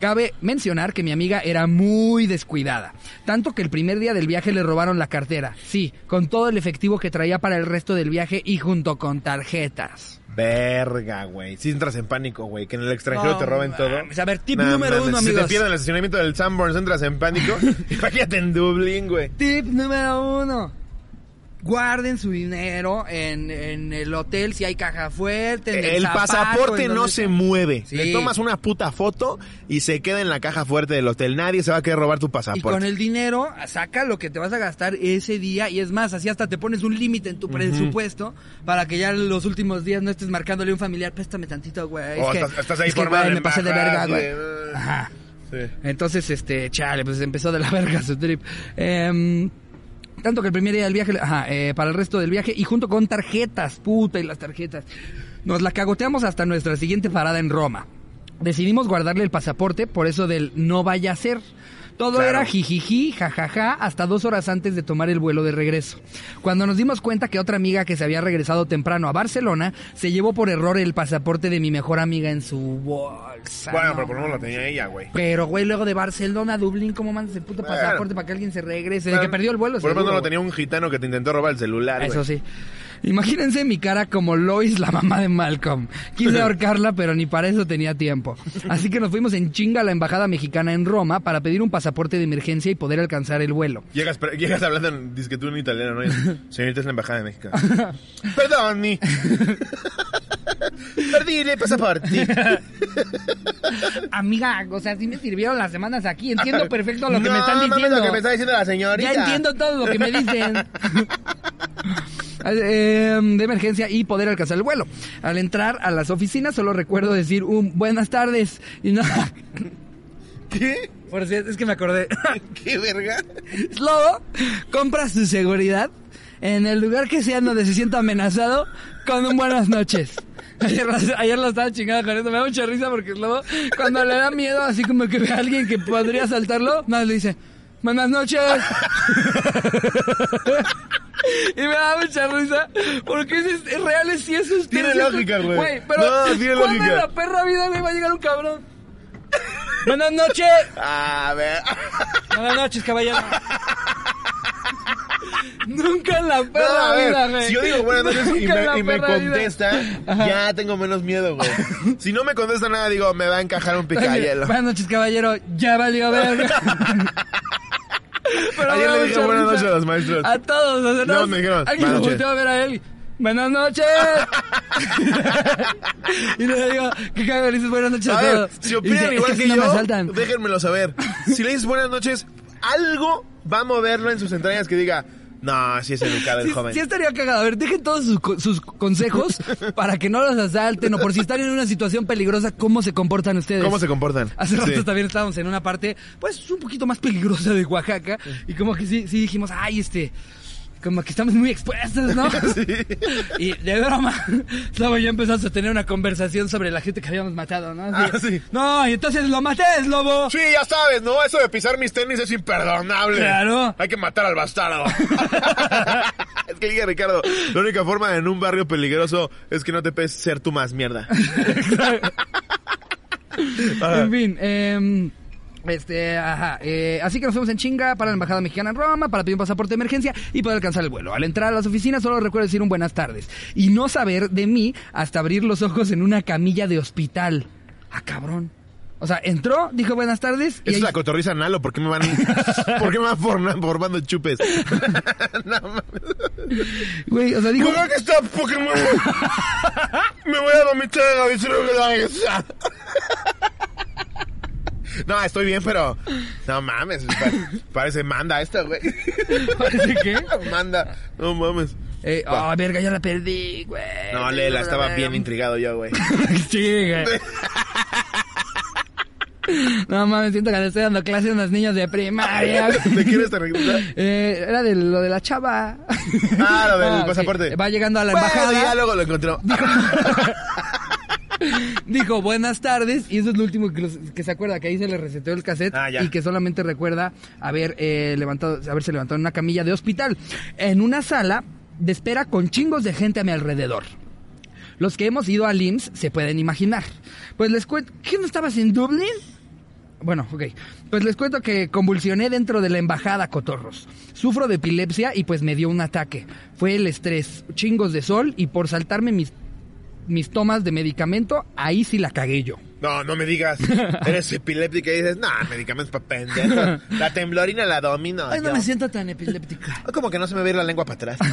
Cabe mencionar que mi amiga era muy descuidada, tanto que el primer día del viaje le robaron la cartera, sí, con todo el efectivo que traía para el resto del viaje y junto con tarjetas. Verga, güey. Si entras en pánico, güey. Que en el extranjero No te roben todo. A ver, tip No número uno, Si te amigos. pierden el estacionamiento del Sanborns, entras en pánico. (laughs) Imagínate en Dublín, güey. Tip número uno. Guarden su dinero en, en el hotel si hay caja fuerte. en el, El zapato, pasaporte en no se mueve. Sí. Le tomas una puta foto y se queda en la caja fuerte del hotel. Nadie se va a querer robar tu Y pasaporte. con el dinero, saca lo que te vas a gastar ese día. Y es más, así hasta te pones un límite en tu presupuesto para que ya los últimos días no estés marcándole a un familiar, préstame tantito, güey. O es que, estás- ahí es que, güey, me pasé de verga, güey. de, "Ah". Ajá. Sí. Entonces, este, chale, pues empezó de la (laughs) verga su trip. Em, tanto que el primer día del viaje, ajá, eh, para el resto del viaje, y junto con tarjetas, puta, y las tarjetas. Nos la cagoteamos hasta nuestra siguiente parada en Roma. Decidimos guardarle el pasaporte, por eso del no vaya a ser. Todo Claro. era jijiji, jajaja, hasta dos horas antes de tomar el vuelo de regreso. Cuando nos dimos cuenta que otra amiga que se había regresado temprano a Barcelona se llevó por error el pasaporte de mi mejor amiga en su bolsa. Bueno, No pero por lo menos lo mames. tenía ella, güey. Pero, güey, luego de Barcelona a Dublín, ¿cómo mandas el puto Bueno. pasaporte para que alguien se regrese? De que perdió el vuelo, Por lo menos lo tenía un gitano que te intentó robar el celular, Eso sí. Imagínense mi cara como Lois, la mamá de Malcolm. Quise (laughs) ahorcarla, pero ni para eso tenía tiempo. Así que nos fuimos en chinga a la embajada mexicana en Roma para pedir un pasaporte de emergencia y poder alcanzar el vuelo. Llegas, pero- llegas hablando en disque tú en italiano, ¿no? (laughs) Señorita, es la embajada de México. (laughs) Perdón, mi. Perdí el pasaporte. (laughs) Amiga, o sea, sí me sirvieron las semanas aquí. Entiendo (laughs) perfecto lo que No, me están mames diciendo. lo que me está diciendo la señorita. Ya entiendo todo lo que me dicen. (laughs) Eh, de emergencia y poder alcanzar el vuelo. Al entrar a las oficinas solo recuerdo decir un buenas tardes y no. ¿Qué? Por cierto, es que me acordé. ¿Qué verga? Slobo compra su seguridad en el lugar que sea donde se sienta amenazado con un buenas noches. Ayer, lo- ayer estaba chingando con eso, me da mucha risa porque Slobo, cuando le da miedo, así como que ve a alguien que podría asaltarlo, nada, le dice, buenas noches. y me da mucha risa porque es, es real, es, sí es usted. Tiene lógica, güey. Güey, pero No, tiene ¿cuándo en la perra vida me va a llegar un cabrón? buenas noches. A ver. Buenas noches, caballero. Nunca en la No, perra a ver, vida, güey. si yo digo buenas noches y me, y contesta, ya tengo menos miedo, güey. Si no me contesta nada, digo, me va a encajar un picayelo. Buenas noches, caballero. Ya valió (laughs) verga. Pero Ayer le dije buenas noches a los maestros. A todos, o sea, No, no, me dijeron, alguien me volteó a ver a él. Buenas noches. (laughs) (laughs) y le digo, ¿qué cago? Le dices buenas noches a, A ver, todos. si opinan dice, igual "Es que, no me yo, déjenmelo saber. Si le dices buenas noches, algo va a moverlo en sus entrañas que diga, no, sí es educado el Sí, joven. sí estaría cagado. A ver, dejen todos sus, sus consejos (laughs) para que no los asalten o por si están en una situación peligrosa, ¿cómo se comportan ustedes? ¿Cómo se comportan? Hace rato Sí. también estábamos en una parte, pues, un poquito más peligrosa de Oaxaca. Y como que sí, sí dijimos, ay, este... Como que estamos muy expuestos, ¿no? (laughs) Y de broma, (laughs) Slavo ya empezamos a tener una conversación sobre la gente que habíamos matado, ¿no? Así, Ah, sí. No, y entonces lo maté, Slobo. Sí, ya sabes, ¿no? Eso de pisar mis tenis es imperdonable. Claro. Hay que matar al bastardo. (laughs) es que diga Ricardo, la única forma en un barrio peligroso es que no te peses ser tú más mierda. En fin, em, Este, ajá. eh, así que nos vemos en chinga para la Embajada Mexicana en Roma, para pedir un pasaporte de emergencia y poder alcanzar el vuelo. Al entrar a las oficinas solo recuerdo decir un buenas tardes y no saber de mí hasta abrir los ojos en una camilla de hospital. Ah, cabrón. O sea, entró, dijo buenas tardes y ¿Es ahí- la cotorriza Nalo? ¿Por qué me van, (laughs) ¿por qué me van form- formando chupes? (laughs) no mames. güey, o sea, dijo, ¿Cómo que está Pokémon? (laughs) Me voy a vomitar en la visera. No, estoy bien, pero... No mames, pa- parece manda esto, güey. ¿Parece qué? (laughs) Manda, no mames. Eh, ah, verga, ya la perdí, güey. No, Lela, estaba bien intrigado yo, güey. (laughs) Sí, güey. (laughs) No mames, siento que le estoy dando clases a unos niños de primaria. ¿De quién es esta anécdota? Eh, era de lo de la chava. Ah, lo del ok. pasaporte. Va llegando a la Bueno, embajada. ya luego lo encontró. (laughs) Dijo buenas tardes y eso es lo último que, los- que se acuerda, que ahí se le reseteó el cassette Ah, y que solamente recuerda haber eh, levantado, haberse levantado en una camilla de hospital, en una sala de espera con chingos de gente a mi alrededor. Los que hemos ido al IMSS se pueden imaginar. Pues les cuento, ¿qué no estabas en Dublín? Bueno, ok. Pues les cuento que convulsioné dentro de la embajada, cotorros. Sufro de epilepsia y pues me dio un ataque. Fue el estrés, chingos de sol y por saltarme mis, mis tomas de medicamento, ahí sí la cagué yo. No, no me digas. (laughs) Eres epiléptica y dices, nah, medicamentos para pendejo. La temblorina la domino. Ay, no yo". me siento tan epiléptica. Ay, (laughs) Como que no se me va a ir la lengua para atrás. (laughs)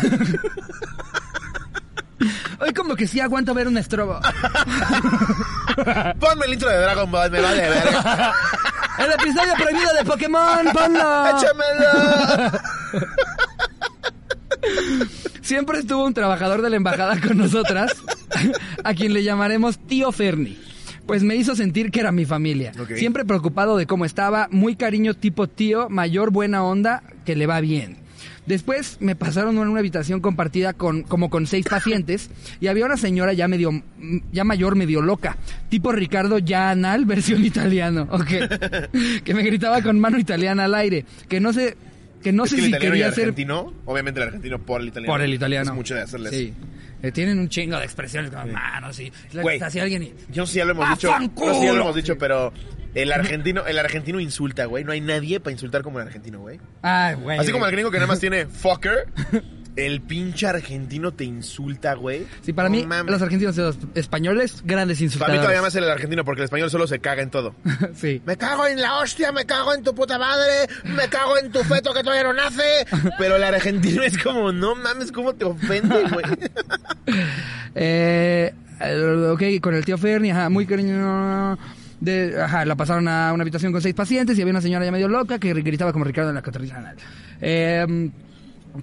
Hoy como que sí aguanto ver un estrobo. Ponme el intro de Dragon Ball, me vale ver. El episodio prohibido de Pokémon, ponlo. ¡Échamelo! Siempre estuvo un trabajador de la embajada con nosotras, a quien le llamaremos tío Ferni. Pues me hizo sentir que era mi familia. Siempre preocupado de cómo estaba, muy cariño tipo tío, mayor buena onda, que le va bien. Después me pasaron en una habitación compartida con como con seis pacientes y había una señora ya medio ya mayor medio loca, tipo Ricardo ya anal versión italiano, que me gritaba con mano italiana al aire, que no sé que no es sé que el si quería el ser argentino, obviamente el argentino por el italiano. por el italiano. Es mucho de hacerles. Sí. Eh, tienen un chingo de expresiones como manos y Güey. así alguien y- Yo no sé si ya lo hemos ¡Ah, dicho. fanculo! No sé si ya lo hemos dicho, pero el argentino, el argentino insulta, güey. No hay nadie para insultar como el argentino, güey. Ay, güey. Así como el gringo que nada más tiene fucker. (laughs) El pinche argentino te insulta, güey. Sí, para mí, los argentinos y los españoles, grandes Para mí insultadores. todavía más el argentino porque el español solo se caga en todo. (laughs) sí. Me cago en la hostia, me cago en tu puta madre, me cago en tu feto que todavía no nace. (laughs) Pero el argentino es como, no mames, cómo te ofende, güey. (laughs) Eh, ok, con el tío Ferni, ajá, muy cariño. De, ajá, la pasaron a una habitación con seis pacientes y había una señora ya medio loca que gritaba como Ricardo en la anal. Eh,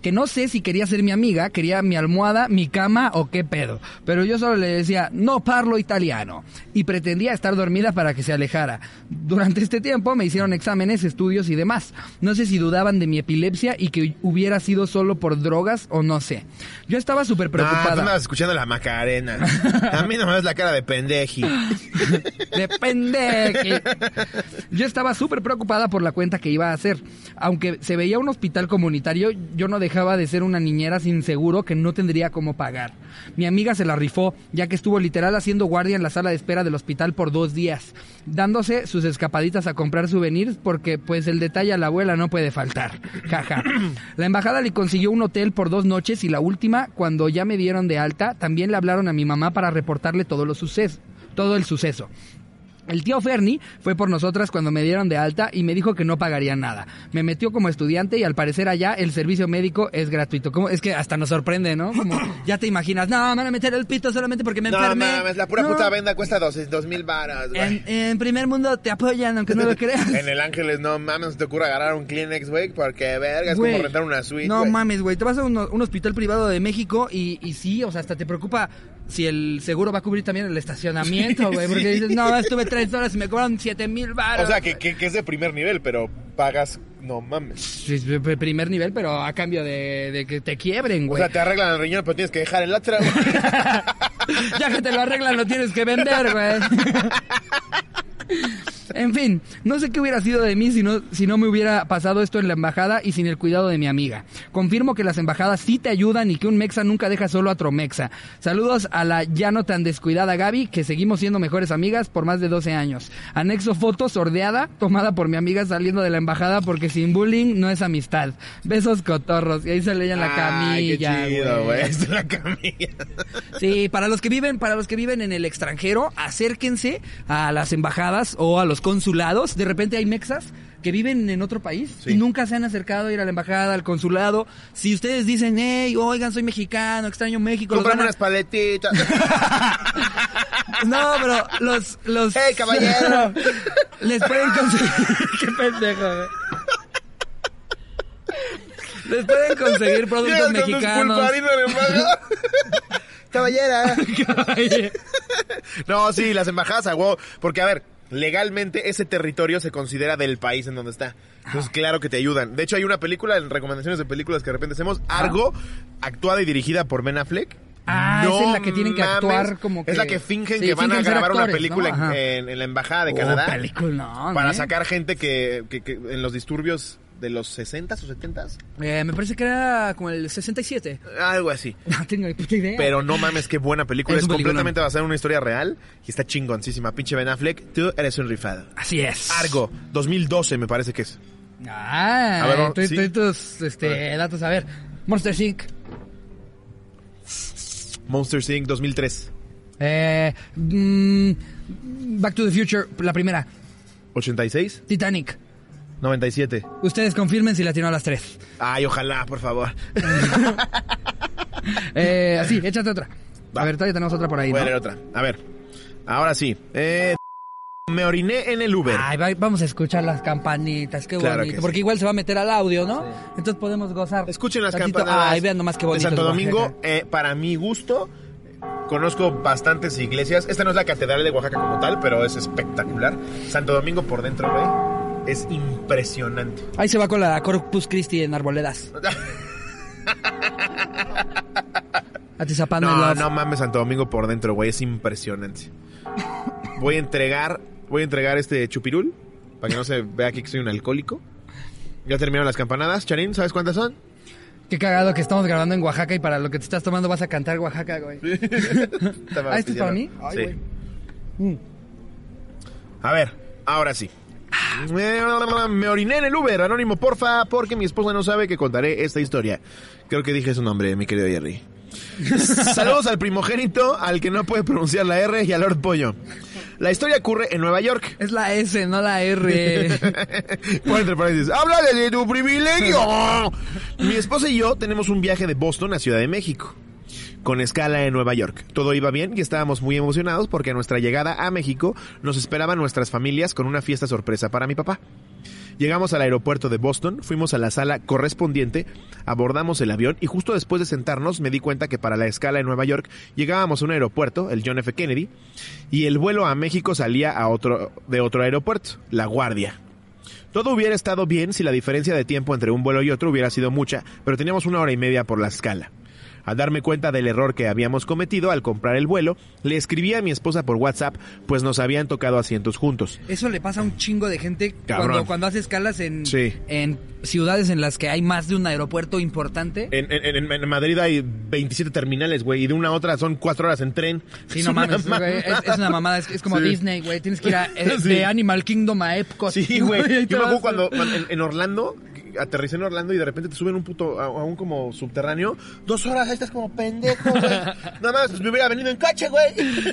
que no sé si quería ser mi amiga, quería mi almohada, mi cama o qué pedo. Pero yo solo le decía, no parlo italiano. Y pretendía estar dormida para que se alejara. Durante este tiempo me hicieron exámenes, estudios y demás. No sé si dudaban de mi epilepsia y que hubiera sido solo por drogas o no sé. Yo estaba súper tú preocupada. andabas escuchando la Macarena. A mí no me ves la cara de pendeji. (laughs) Depende. que- Yo estaba súper preocupada por la cuenta que iba a hacer. Aunque se veía un hospital comunitario, yo no dejaba de ser una niñera sin seguro que no tendría cómo pagar. Mi amiga se la rifó, ya que estuvo literal haciendo guardia en la sala de espera del hospital por dos días, dándose sus escapaditas a comprar souvenirs porque pues el detalle a la abuela no puede faltar. Jaja. (clears throat) La embajada le consiguió un hotel por dos noches y la última, cuando ya me dieron de alta, también le hablaron a mi mamá para reportarle todo lo suceso, todo el suceso. El tío Ferni fue por nosotras cuando me dieron de alta y me dijo que no pagaría nada. Me metió como estudiante y al parecer allá el servicio médico es gratuito. Como, es que hasta nos sorprende, ¿no? Como, (coughs) ya te imaginas, no, me van a meter el pito solamente porque me No enfermé. mames, la pura No. puta venda cuesta dos, dos mil varas. En, en primer mundo te apoyan, aunque no lo (laughs) creas. En el Ángeles, no mames, no te ocurre agarrar un Kleenex, güey, porque verga, es como rentar una suite, No mames, güey. Te vas a un, un hospital privado de México y, y sí, o sea, hasta te preocupa si el seguro va a cubrir también el estacionamiento, güey. Porque dices, no, estuve tres horas y me cobraron siete mil baros. O sea, que, que, que es de primer nivel, pero pagas, no mames. Sí, es de primer nivel, pero a cambio de, de que te quiebren, O güey. sea, te arreglan el riñón, pero tienes que dejar el otro. (laughs) ya que te lo arreglan, lo tienes que vender, güey. (laughs) En fin, no sé qué hubiera sido de mí si no, si no me hubiera pasado esto en la embajada y sin el cuidado de mi amiga. Confirmo que las embajadas sí te ayudan y que un mexa nunca deja solo a otro mexa. Saludos a la ya no tan descuidada Gaby, que seguimos siendo mejores amigas por más de 12 años. Anexo foto sordeada tomada por mi amiga saliendo de la embajada porque sin bullying no es amistad. Besos cotorros. Y ahí se leían la Ay, qué camilla, chido, güey. (laughs) la camilla. Sí, para los que viven, para los que viven en el extranjero, acérquense a las embajadas o a los consulados. De repente hay mexas que viven en otro país Sí. y nunca se han acercado a ir a la embajada, al consulado. Si ustedes dicen, hey, oigan, soy mexicano, extraño México, a- unas paletitas. (laughs) No, pero los, los... ¡Hey, caballero! (laughs) Les pueden conseguir... (laughs) Qué pendejo, güey. Les pueden conseguir productos mexicanos. embajada. Caballera. No, sí, las embajadas a huevo. Porque, a ver, legalmente ese territorio se considera del país en donde está. Entonces, claro que te ayudan. De hecho, hay una película, en recomendaciones de películas que de repente hacemos, Argo, actuada y dirigida por Ben Affleck. Ah, esa es la que tienen que actuar como que- Es la que fingen Sí, que van a fingen grabar una película ¿no? en- la embajada de Oh, Canadá. peliculón, Para ¿eh? sacar gente que, que- que en los disturbios de los 60s o 70s. Eh, me parece que era como el 67. Algo así. (laughs) No tengo ni puta idea. Pero no mames, qué buena película. Es Es, completamente basada en una historia real y está chingoncísima. Pinche Ben Affleck, tú eres un rifado. Así es. Argo, 2012 me parece que es. Ah, A ver, estoy, sí. estoy tus este, datos. A ver, Monster Inc. Monsters Inc. 2003. Eh, mm, Back to the Future, la primera. 86, Titanic. 97. Ustedes confirmen si la tiró a las tres. Ay, ojalá, por favor. (laughs) Eh, así, échate otra. Va. A ver, todavía tenemos otra por ahí. Voy a leer otra. A ver, ahora sí. Eh, (laughs) me oriné en el Uber. Ay, va- vamos a escuchar las campanitas, qué Claro bonito. que Porque igual se va a meter al audio, ¿no? Entonces podemos gozar. Escuchen las tantito. campanadas. Ay, vean nomás qué de bonito. Santo es Domingo, Oaxaca. eh, para mi gusto, conozco bastantes iglesias. Esta no es la catedral de Oaxaca como tal, pero es espectacular. Santo Domingo por dentro, güey, es impresionante. Ahí se va con la Corpus Christi en Arboledas. (laughs) Atizapán No, no mames Santo Domingo por dentro, güey, es impresionante. Voy a entregar, voy a entregar este chupirul para que no se vea aquí que soy un alcohólico. Ya terminaron las campanadas, Charín, ¿sabes cuántas son? Qué cagado que estamos grabando en Oaxaca y para lo que te estás tomando vas a cantar Oaxaca, güey. (laughs) ah, ¿esto es para mí? Ay, Sí. güey. Mm. A ver, ahora sí. Me oriné en el Uber, anónimo, porfa, porque mi esposa no sabe que contaré esta historia. Creo que dije su nombre, mi querido Jerry. (laughs) Saludos al primogénito, al que no puede pronunciar la R y al Lord Pollo. La historia ocurre en Nueva York. Es la S, no la R. (laughs) Pon entre paréntesis, háblale de tu privilegio. (laughs) Mi esposa y yo tenemos un viaje de Boston a Ciudad de México, con escala en Nueva York. Todo iba bien y estábamos muy emocionados porque a nuestra llegada a México nos esperaban nuestras familias con una fiesta sorpresa para mi papá. Llegamos al aeropuerto de Boston, fuimos a la sala correspondiente, abordamos el avión y justo después de sentarnos me di cuenta que para la escala en Nueva York llegábamos a un aeropuerto, el John F. Kennedy, y el vuelo a México salía a otro, de otro aeropuerto, La Guardia. Todo hubiera estado bien si la diferencia de tiempo entre un vuelo y otro hubiera sido mucha, pero teníamos una hora y media por la escala. Al darme cuenta del error que habíamos cometido al comprar el vuelo, le escribí a mi esposa por WhatsApp, pues nos habían tocado asientos juntos. Eso le pasa a un chingo de gente cuando, cuando hace escalas en, Sí. en ciudades en las que hay más de un aeropuerto importante. En, en- en- en Madrid hay 27 terminales, güey, y de una a otra son cuatro horas en tren. Sí, Es no mames, güey, es, es una mamada, es, es como Sí. Disney, güey, tienes que ir a, eh, (laughs) Sí. de Animal Kingdom a Epcot. Sí, (laughs) güey. Yo me acuerdo cuando, cuando en, en Orlando, aterricé en Orlando y de repente te suben un puto, a, a un como subterráneo. Dos horas, ahí estás como pendejo, güey. (laughs) Nada más, pues me hubiera venido en coche, güey.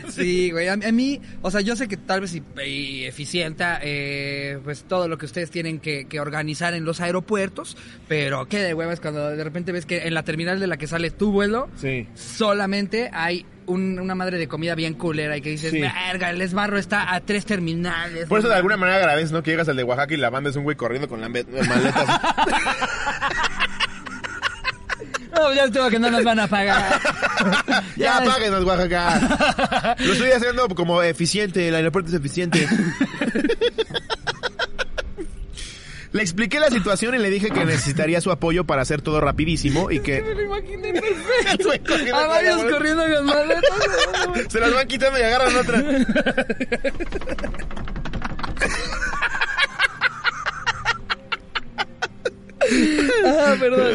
Sí, güey, a, a mí, o sea, yo sé que tal vez y, y eficienta, eh, pues todo lo que ustedes tienen que, que organizar en los aeropuertos, pero qué de huevas cuando de repente ves que en la terminal de la que sale tu vuelo, Sí. solamente hay un- una madre de comida bien culera y que dices, Sí. verga, el esbarro está a tres terminales. Por eso de alguna mames". manera agradeces, ¿no? Que llegas al de Oaxaca y la banda es un güey corriendo con la maletas. (laughs) No, ya estuvo que no nos van a pagar. (laughs) ya, es- páguenos, Oaxaca. (laughs) Lo estoy haciendo como eficiente, el aeropuerto es eficiente. Le expliqué la situación y le dije que necesitaría su apoyo para hacer todo rapidísimo y que... (laughs) Me lo imaginé perfecto. (laughs) A varios corriendo con maletas. (laughs) Se las van quitando y agarran otra. ah, perdón.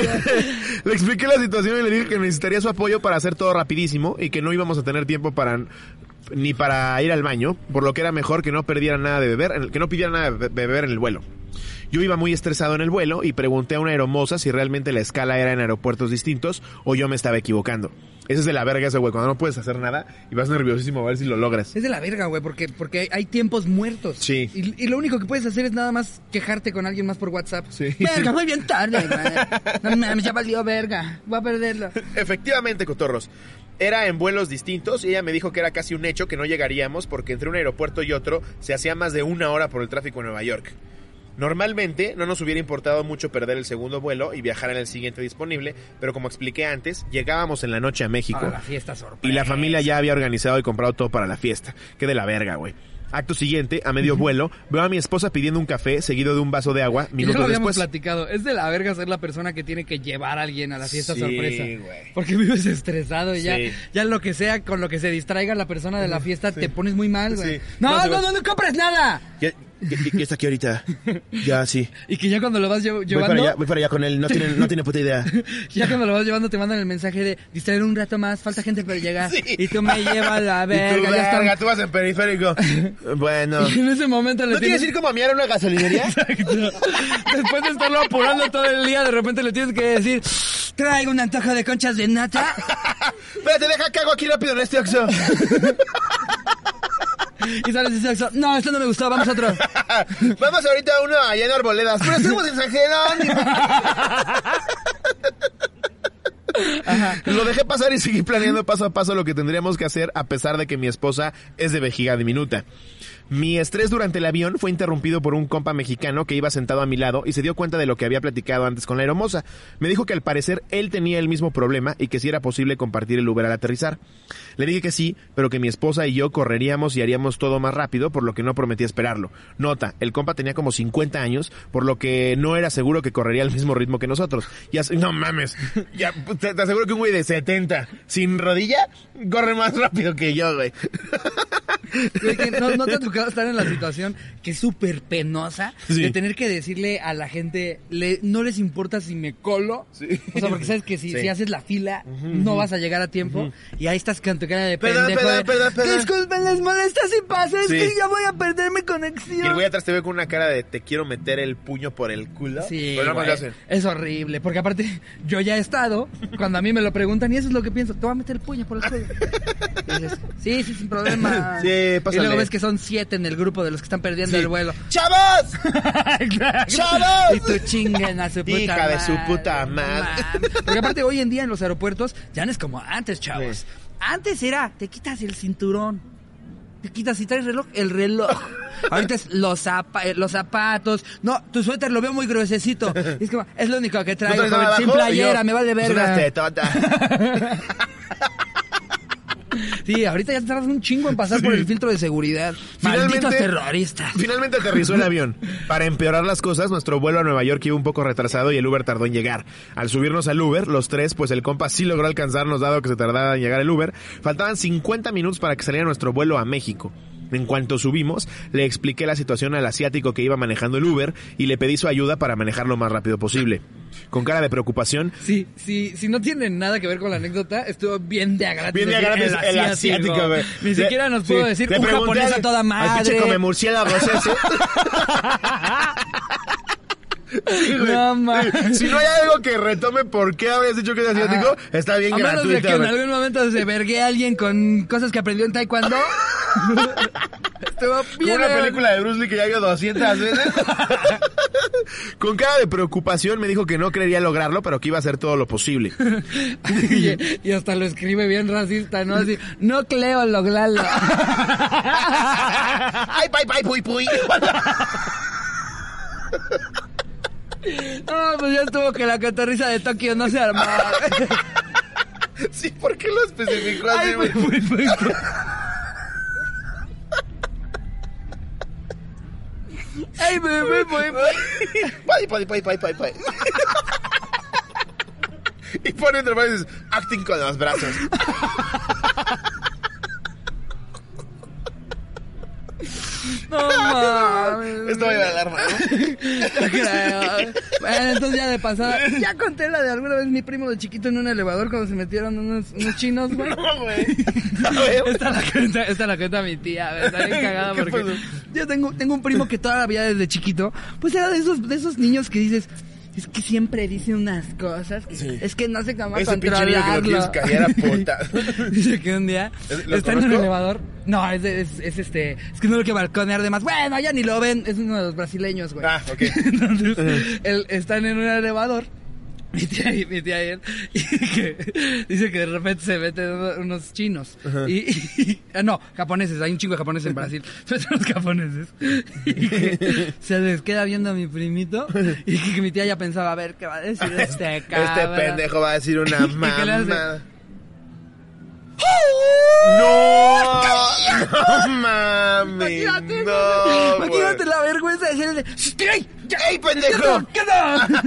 Le expliqué la situación y le dije que necesitaría su apoyo para hacer todo rapidísimo y que no íbamos a tener tiempo para ni para ir al baño, por lo que era mejor que no perdiera nada de beber, que no pidiera nada de beber en el vuelo. Yo iba muy estresado en el vuelo y pregunté a una aeromoza si realmente la escala era en aeropuertos distintos o yo me estaba equivocando. Eso es de la verga ese güey, cuando no puedes hacer nada y vas nerviosísimo a ver si lo logras. Es de la verga, güey, porque, porque hay tiempos muertos. Sí. Y, y lo único que puedes hacer es nada más quejarte con alguien más por WhatsApp. Sí. Verga, (laughs) voy bien tarde, güey. No ya valió verga. Voy a perderlo. Efectivamente, cotorros. Era en vuelos distintos y ella me dijo que era casi un hecho que no llegaríamos porque entre un aeropuerto y otro se hacía más de una hora por el tráfico en Nueva York. Normalmente no nos hubiera importado mucho perder el segundo vuelo y viajar en el siguiente disponible, pero como expliqué antes, llegábamos en la noche a México. Ahora la fiesta sorpresa. Y la familia ya había organizado y comprado todo para la fiesta. Qué de la verga, güey. Acto siguiente, a medio vuelo, veo a mi esposa pidiendo un café seguido de un vaso de agua Ya lo minutos habíamos después. platicado. Es de la verga ser la persona que tiene que llevar a alguien a la fiesta Sí, sorpresa. güey. Porque vives estresado y ya, Sí. ya lo que sea con lo que se distraiga la persona de la fiesta te pones muy mal, güey. No, No, no, no, no, compres nada. Ya, ya- ya está aquí ahorita. Ya, sí. (laughs) Y que ya cuando lo vas lle- Voy llevando, para allá, voy para allá con él. No tiene, no tiene puta idea. (laughs) ya cuando lo vas llevando te mandan el mensaje de distraer un rato más, falta gente para llegar. (laughs) Sí. Y tú me llevas a la Y tú, verga, ya verga, tú vas en periférico. Bueno. Y en ese momento le ¿No quieres tienes... ir como a mirar a una gasolinería? Exacto. Después de estarlo apurando todo el día, de repente le tienes que decir, traigo un antojo de conchas de nata. Espérate, deja que hago aquí rápido en este oxo. Y sales y dices, no, esto no me gustó, vamos a otro. (laughs) Vamos ahorita a uno allá en Arboledas. Pero estamos en San Jerónimo. Lo dejé pasar y seguí planeando paso a paso lo que tendríamos que hacer a pesar de que mi esposa es de vejiga diminuta. Mi estrés durante el avión fue interrumpido por un compa mexicano que iba sentado a mi lado y se dio cuenta de lo que había platicado antes con la aeromoza. Me dijo que al parecer él tenía el mismo problema y que si era posible compartir el Uber al aterrizar. Le dije que sí, pero que mi esposa y yo correríamos y haríamos todo más rápido, por lo que no prometí esperarlo. Nota, el compa tenía como 50 años, por lo que no era seguro que correría al mismo ritmo que nosotros. Ya, no mames, ya, te, aseguro que un güey de 70 sin rodilla corre más rápido que yo, güey. No, no te tocado estar en la situación que es súper penosa Sí. de tener que decirle a la gente, le, no les importa si me colo. Sí. O sea, porque sabes que si, Sí. si haces la fila, no vas a llegar a tiempo. Y ahí estás con tu cara de Perdón, pendejo. perdón, perdón, perdón. Disculpen, les molesta si pasa, es que ya voy a perder mi Y conexión. el güey atrás te ve con una cara de te quiero meter el puño por el culo. Sí, Pero no lo hacen. es horrible, porque aparte yo ya he estado, cuando a mí me lo preguntan y eso es lo que pienso, te voy a meter el puño por el cuello. (laughs) Y dices, sí, sí, sin problema. Sí, Y pásale. luego ves que son siete en el grupo de los que están perdiendo Sí. el vuelo. ¡Chavos! (laughs) ¡Chavos! Y tú chinguen a su puta Hija de su madre, puta madre. Porque aparte hoy en día en los aeropuertos ya no es como antes, chavos. Sí. Antes era, te quitas el cinturón. Te quitas si traes reloj, el reloj. (laughs) Ahorita es los, zapa- eh, los zapatos. No, tu suéter lo veo muy gruesecito. (laughs) Es como, es lo único que ¿No traigo. sin? Y playera, yo, me vale "Pues verga. Tetotas". Sí, ahorita ya tardas un chingo en pasar Sí. por el filtro de seguridad. Malditos terroristas. Finalmente aterrizó el (laughs) avión. Para empeorar las cosas, nuestro vuelo a Nueva York iba un poco retrasado y el Uber tardó en llegar. Al subirnos al Uber, los tres, pues el compa sí logró alcanzarnos dado que se tardaba en llegar el Uber. Faltaban 50 minutos para que saliera nuestro vuelo a México. En cuanto subimos, le expliqué la situación al asiático que iba manejando el Uber y le pedí su ayuda para manejar lo más rápido posible. Con cara de preocupación, Sí, sí, si no tiene nada que ver con la anécdota, estuvo bien de a gratis. Bien de a decir, gratis el asiático, güey. Ni Le- siquiera nos pudo sí, decir un japonés al- a toda al madre. pinche come ese. No mames. Si no hay algo que retome por qué habías dicho que es asiático, Ajá. está bien a menos de que en algún momento se vergue a alguien con cosas que aprendió en taekwondo. (laughs) Estuvo Como bien. una de- película de Bruce Lee que ya vio 200 veces. (laughs) Con cara de preocupación me dijo que no creería lograrlo, pero que iba a hacer todo lo posible. (laughs) y, y hasta lo escribe bien racista, ¿no? Así, no creo lograrlo. ¡Ay, bye, bye, puy, puy! No, pues ya estuvo que la catarriza de Tokio no se armaba. (laughs) Sí, ¿por qué lo especificó así, Ay, muy, muy, muy. Ay, muy, muy, muy. Bye, bye, bye, bye, bye, bye. Y pone entre paréntesis, acting con los brazos. No mames. Esto va a ir a la alarma, (laughs) ¿no? Creo. Bueno, entonces ya de pasada. Ya conté la de alguna vez mi primo de chiquito en un elevador cuando se metieron unos, unos chinos, güey. No, güey. (laughs) Esta la cuenta, esta la cuenta mi tía, güey, está bien cagada ¿Qué porque yo tengo, tengo un primo que todavía desde chiquito, pues era de esos, de esos niños que dices, es que siempre dice unas cosas, que- Sí. es que no sé cómo Ese pinche niño que lo quieres callar a puta. (laughs) Dice que un día ¿Es- lo está en un conozco? elevador. No, es, es, es este, es que no lo quiero balconear de más. Bueno, ya ni lo ven, es uno de los brasileños, güey. Ah, ok. (laughs) Entonces, él, están en un elevador. Mi tía y mi tía él. Y que dice que de repente se meten uno- unos chinos. Y, y- ah, no, japoneses. Hay un chingo de japoneses en Brasil. Se meten los japoneses. Y que se les queda viendo a mi primito. Y que, mi tía ya pensaba, a ver, ¿qué va a decir este Este cabrón? pendejo va a decir una ¿Y qué mamá. ¡No! ¡No mames! Imagínate, ¡No! imagínate la vergüenza de decirle, ¡Ey! ya, ¡Ey, pendejo! ¡Perdón!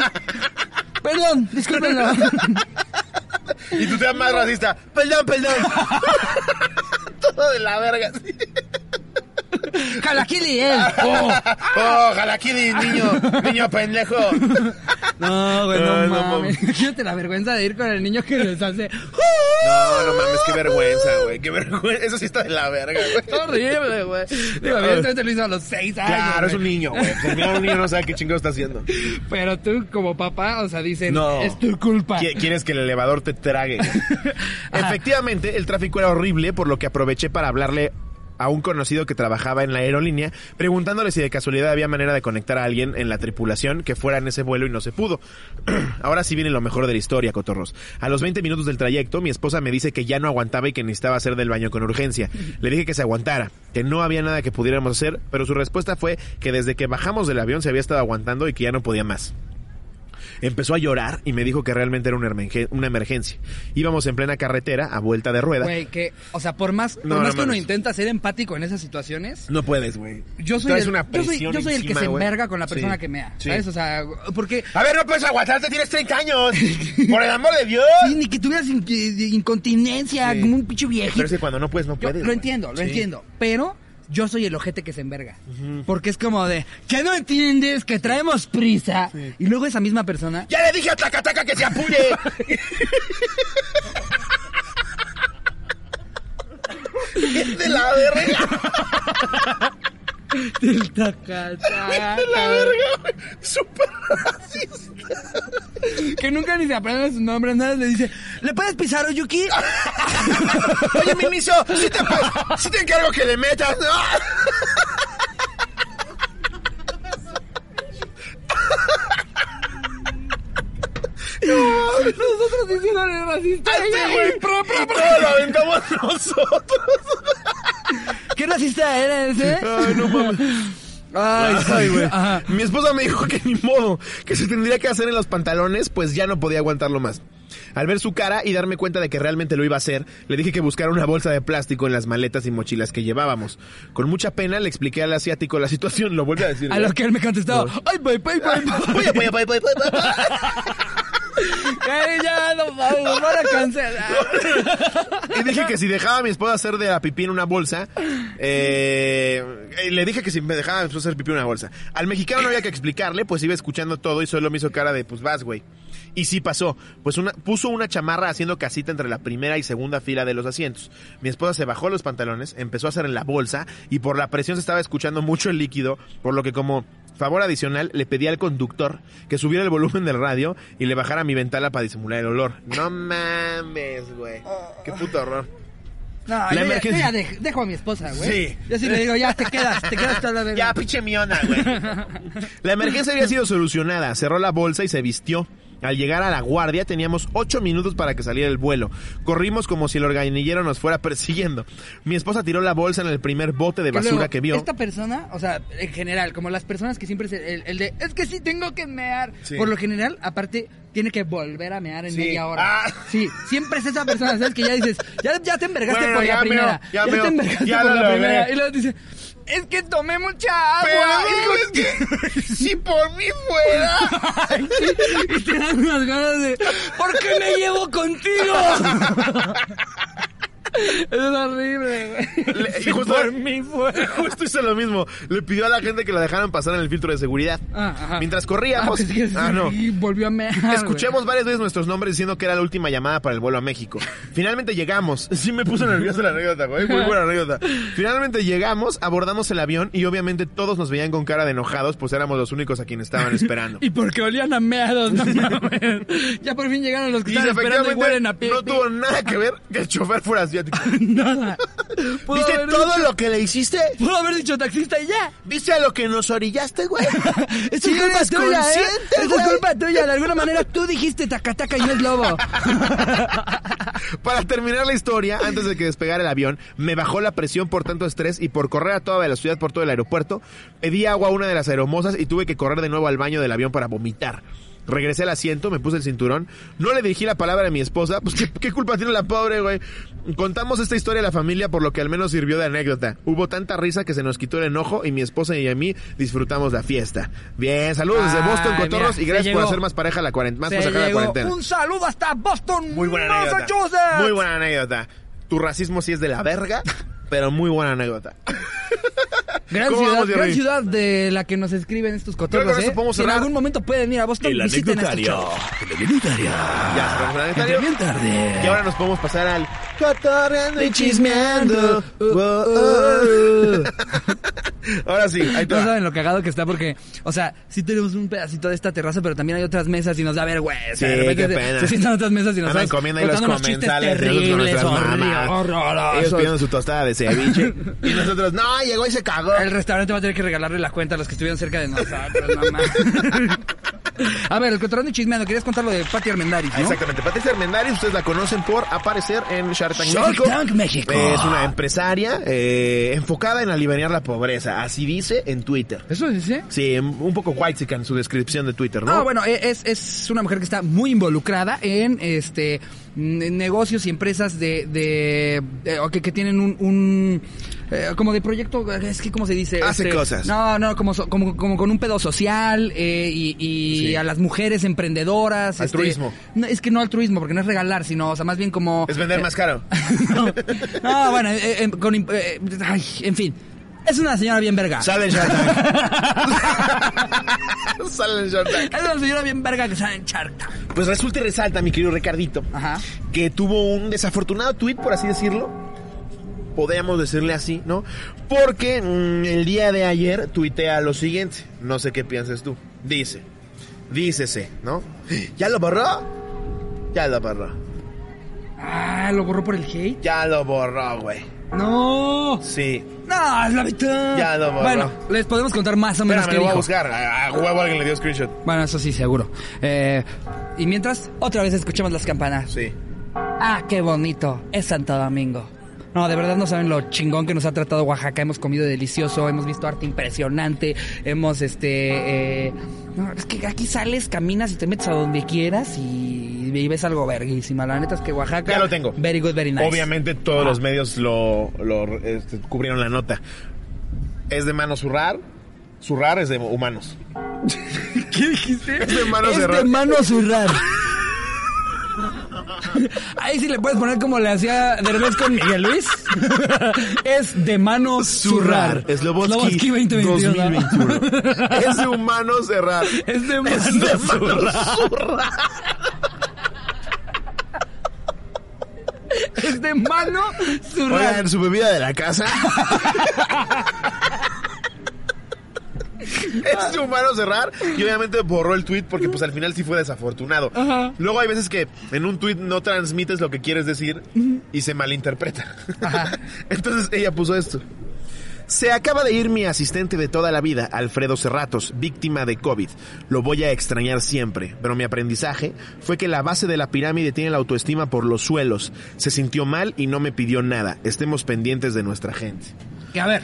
¡Perdón! Discúlpenlo. (laughs) Y tú te das más racista. Perdón, perdón. (laughs) (laughs) Todo de la verga. ¡Jalaquili, él! ¡Oh! Oh, Jalakili, niño. Niño pendejo. No, güey, no, no mames. Imagínate la vergüenza de ir con el niño que les hace. No, no mames, qué vergüenza, güey. Qué vergüenza. Eso sí está de la verga, güey. Horrible, güey. Digo, evidentemente lo hizo a los seis años. Claro, es un niño, güey. Un niño no sabe qué chingado está haciendo. Pero tú, como papá, o sea, dicen, No. es tu culpa. Qui- Quieres que el elevador te trague. (laughs) Efectivamente, el tráfico era horrible, por lo que aproveché para hablarle a un conocido que trabajaba en la aerolínea, preguntándole si de casualidad había manera de conectar a alguien en la tripulación que fuera en ese vuelo y no se pudo. (clears throat) Ahora sí viene lo mejor de la historia, cotorros. A los 20 minutos del trayecto, mi esposa me dice que ya no aguantaba y que necesitaba hacer del baño con urgencia. Le dije que se aguantara, que no había nada que pudiéramos hacer, pero su respuesta fue que desde que bajamos del avión se había estado aguantando y que ya no podía más. Empezó a llorar y me dijo que realmente era una, emergen- una emergencia. Íbamos en plena carretera, a vuelta de rueda. Güey, que, o sea, por más, por más no que uno intenta ser empático en esas situaciones, No puedes, güey. yo soy, el, una yo soy, yo soy el que se enverga con la persona Sí, que mea, sí. ¿sabes? O sea, porque... A ver, no puedes aguantarte, tienes 30 años. (laughs) Por el amor de Dios. Sí, ni que tuvieras incontinencia, como un pinche viejito. Pero es que cuando no puedes, no Yo puedes. lo entiendo, lo entiendo. Pero yo soy el ojete que se enverga. Porque es como de, ¿qué no entiendes? Que traemos prisa. Y luego esa misma persona. Ya le dije a Tlacataca que se apure. (laughs) Es de la verga. Del taca, Es de la verga. Súper racista. Que nunca ni se aprende su nombre, nada. Le dice, ¿le puedes pisar, Oyuki? (laughs) Oye, Mimiso, si te, pues, sí te encargo que le metas, ¿no? (laughs) Nosotros diciéndole racista. Sí, güey. Pro, pro, pro. lo aventamos nosotros. ¿Qué racista era ese? Ay, no mames. Ay, Ay, güey. Ajá. Mi esposa me dijo que ni modo, que se tendría que hacer en los pantalones, pues ya no podía aguantarlo más. Al ver su cara y darme cuenta de que realmente lo iba a hacer, le dije que buscara una bolsa de plástico en las maletas y mochilas que llevábamos. Con mucha pena le expliqué al asiático la situación, lo vuelve a decir. A lo que él me contestaba, ¡ay, bye, bye, bye, bye! (laughs) Voy, voy. (laughs) Ay, ya, no mames, nos van a cancelar. Y dije que si dejaba a mi esposa hacer de la pipí en una bolsa, eh, le dije que si me dejaba a mi esposa hacer pipí en una bolsa. Al mexicano no había que explicarle, pues iba escuchando todo y solo me hizo cara de, pues vas, güey. Y sí pasó, pues una, puso una chamarra haciendo casita entre la primera y segunda fila de los asientos. Mi esposa se bajó los pantalones, empezó a hacer en la bolsa y por la presión se estaba escuchando mucho el líquido, por lo que como favor adicional le pedí al conductor que subiera el volumen del radio y le bajara mi ventana para disimular el olor. No mames, güey. Qué puto horror. No, La yo, ya, emergencia- yo ya dej- dejo a mi esposa, güey. Sí. Yo sí le digo, ya te quedas, te quedas toda la verga. Ya, pinche miona, güey. La emergencia había sido solucionada. Cerró la bolsa y se vistió. Al llegar a la guardia teníamos ocho minutos para que saliera el vuelo. Corrimos como si el organillero nos fuera (laughs) persiguiendo. Mi esposa tiró la bolsa en el primer bote de basura luego, que vio. Esta persona, o sea, en general, como las personas que siempre se, el, el de, es que sí tengo que mear. Sí. Por lo general, aparte, tiene que volver a mear en Sí. media hora. Ah. Sí, siempre es esa persona, ¿sabes? Que ya dices, ya, ya te envergaste Bueno, por ya la meo, primera. ya te meo, envergaste ya por la logré. primera. Y luego dice, es que tomé mucha agua. Pero es que (laughs) si por mí fuera. Y te dan unas ganas de, ¿por qué me llevo contigo? (laughs) es horrible, Le- y justo, por mí fue. justo hizo lo mismo. Le pidió a la gente que la dejaran pasar en el filtro de seguridad. Ah. Mientras corríamos. Ah, pensé que Ah, no. y volvió a mear. Escuchemos varias veces nuestros nombres diciendo que era la última llamada para el vuelo a México. Finalmente llegamos. (laughs) Sí me puso nerviosa la anécdota, güey. Muy buena anécdota. Finalmente llegamos, abordamos el avión y obviamente todos nos veían con cara de enojados, pues éramos los únicos a quienes estaban esperando. (laughs) Y porque olían a meados, no mames. Ya por fin llegaron los que Y estaban esperando y huelen a pie. no tuvo nada que ver que el chofer fuera asiático. (laughs) nada. ¿Viste haber todo dicho- lo que le hiciste? Pudo haber dicho taxista y ya. ¿Viste a lo que nos orillaste, güey? (laughs) Esto Sí es culpa tuya, ¿eh? es culpa tuya. De alguna manera tú dijiste tacataca y no es lobo. (laughs) Para terminar la historia, antes de que despegara el avión, me bajó la presión por tanto estrés y por correr a toda velocidad por todo el aeropuerto, pedí agua a una de las aeromosas y tuve que correr de nuevo al baño del avión para vomitar. Regresé al asiento, me puse el cinturón, no le dirigí la palabra a mi esposa, pues qué, qué culpa tiene la pobre, güey. Contamos esta historia a la familia por lo que al menos sirvió de anécdota. Hubo tanta risa que se nos quitó el enojo y mi esposa y a mí disfrutamos la fiesta. Bien, saludos desde Boston, Cotorros, mira, y gracias por hacer más pareja la cuarentena, más pasajera la cuarentena. Un saludo hasta Boston, Muy buena anécdota. Massachusetts. Muy buena anécdota. Tu racismo sí es de la verga, (laughs) pero muy buena anécdota. (laughs) Gran ¿Cómo ciudad, vamos, gran ciudad de la que nos escriben estos cotorros, ¿eh? Si en algún momento pueden ir a Boston, El visiten este show. El anecdotario. Ya el anecdotario. bien tarde. Y ahora nos podemos pasar al cotorreando y chismeando. Oh, oh, oh. Ahora sí, ahí te No saben lo cagado que está porque, o sea, sí tenemos un pedacito de esta terraza, pero también hay otras mesas y nos da vergüenza. Sí, de repente qué se- pena. Se sientan otras mesas y nos Andan estamos comiendo ahí los comensales terribles, mamás. horrorosos. Ellos pidiendo su tostada de ceviche. (laughs) y nosotros, no, llegó y se cagó. El restaurante va a tener que regalarle la cuenta a los que estuvieron cerca de nosotros, mamá. (laughs) (laughs) a ver, el cotorrón y chismeando, querías contar lo de Pati Armendáriz, ¿no? Exactamente, Patricia Armendáriz, ustedes la conocen por aparecer en Shark Tank Shark México. Tank México. Es una empresaria eh, enfocada en aliviar la pobreza, así dice en Twitter. ¿Eso dice? Sí, un poco white en su descripción de Twitter, ¿no? No, bueno, e- es, es una mujer que está muy involucrada en este negocios y empresas de, de, que, que tienen un, un, eh, como de proyecto, es que cómo se dice, Hace Este, cosas. No, no, como so- como, como con un pedo social eh, y, y Sí. a las mujeres emprendedoras. este, Altruismo. no, es que no altruismo, porque no es regalar, sino, o sea, más bien como Es vender eh, más caro. (laughs) no, no, bueno, eh, eh, con, eh, ay, en fin, es una señora bien verga. Sale en Shark Tank. (laughs) Sale en Shark Tank. Es una señora bien verga que sale en Shark Tank. Pues resulta y resalta, mi querido Ricardito, Ajá. que tuvo un desafortunado tweet, por así decirlo. Podríamos decirle así, ¿no? Porque mm, el día de ayer tuitea lo siguiente. No sé qué piensas tú. Dice. Dícese, ¿no? (gasps) ¿Ya lo borró? Ya lo borró. Ah, lo borró por el hate. Ya lo borró, güey. No. Sí. No, es la mitad. Ya lo borró. Bueno, les podemos contar más o menos Espérame, qué lo voy a dijo. buscar. A, a huevo alguien le dio screenshot. Bueno, eso sí, seguro. Eh, y mientras, otra vez escuchamos las campanas. Sí. Ah, qué bonito. Es Santo Domingo. No, de verdad no saben lo chingón que nos ha tratado Oaxaca. Hemos comido delicioso, hemos visto arte impresionante, hemos, este... eh, no, es que aquí sales, caminas y te metes a donde quieras y, y ves algo verguísima. La neta es que Oaxaca... Ya lo tengo. Very good, very nice. Obviamente todos los medios lo, lo, este, cubrieron la nota. Es de mano zurrar. Zurrar es de humanos. (laughs) ¿Qué dijiste? Es de mano Es cerrar. de mano zurrar. (laughs) Ahí sí le puedes poner como le hacía Derbez con Miguel Luis. (laughs) es de mano zurrar. Slobodsky 2021. 2021. es de humanos cerrar. Es de mano zurrar. (laughs) Es de mano zurrar. Oigan, su bebida de la casa. (laughs) es humano cerrar y obviamente borró el tweet porque pues al final sí fue desafortunado. Ajá. Luego hay veces que en un tweet no transmites lo que quieres decir y se malinterpreta. (laughs) Entonces ella puso esto. Se acaba de ir mi asistente de toda la vida, Alfredo Cerratos, víctima de COVID. Lo voy a extrañar siempre, pero mi aprendizaje fue que la base de la pirámide tiene la autoestima por los suelos. Se sintió mal y no me pidió nada. Estemos pendientes de nuestra gente. Que a ver.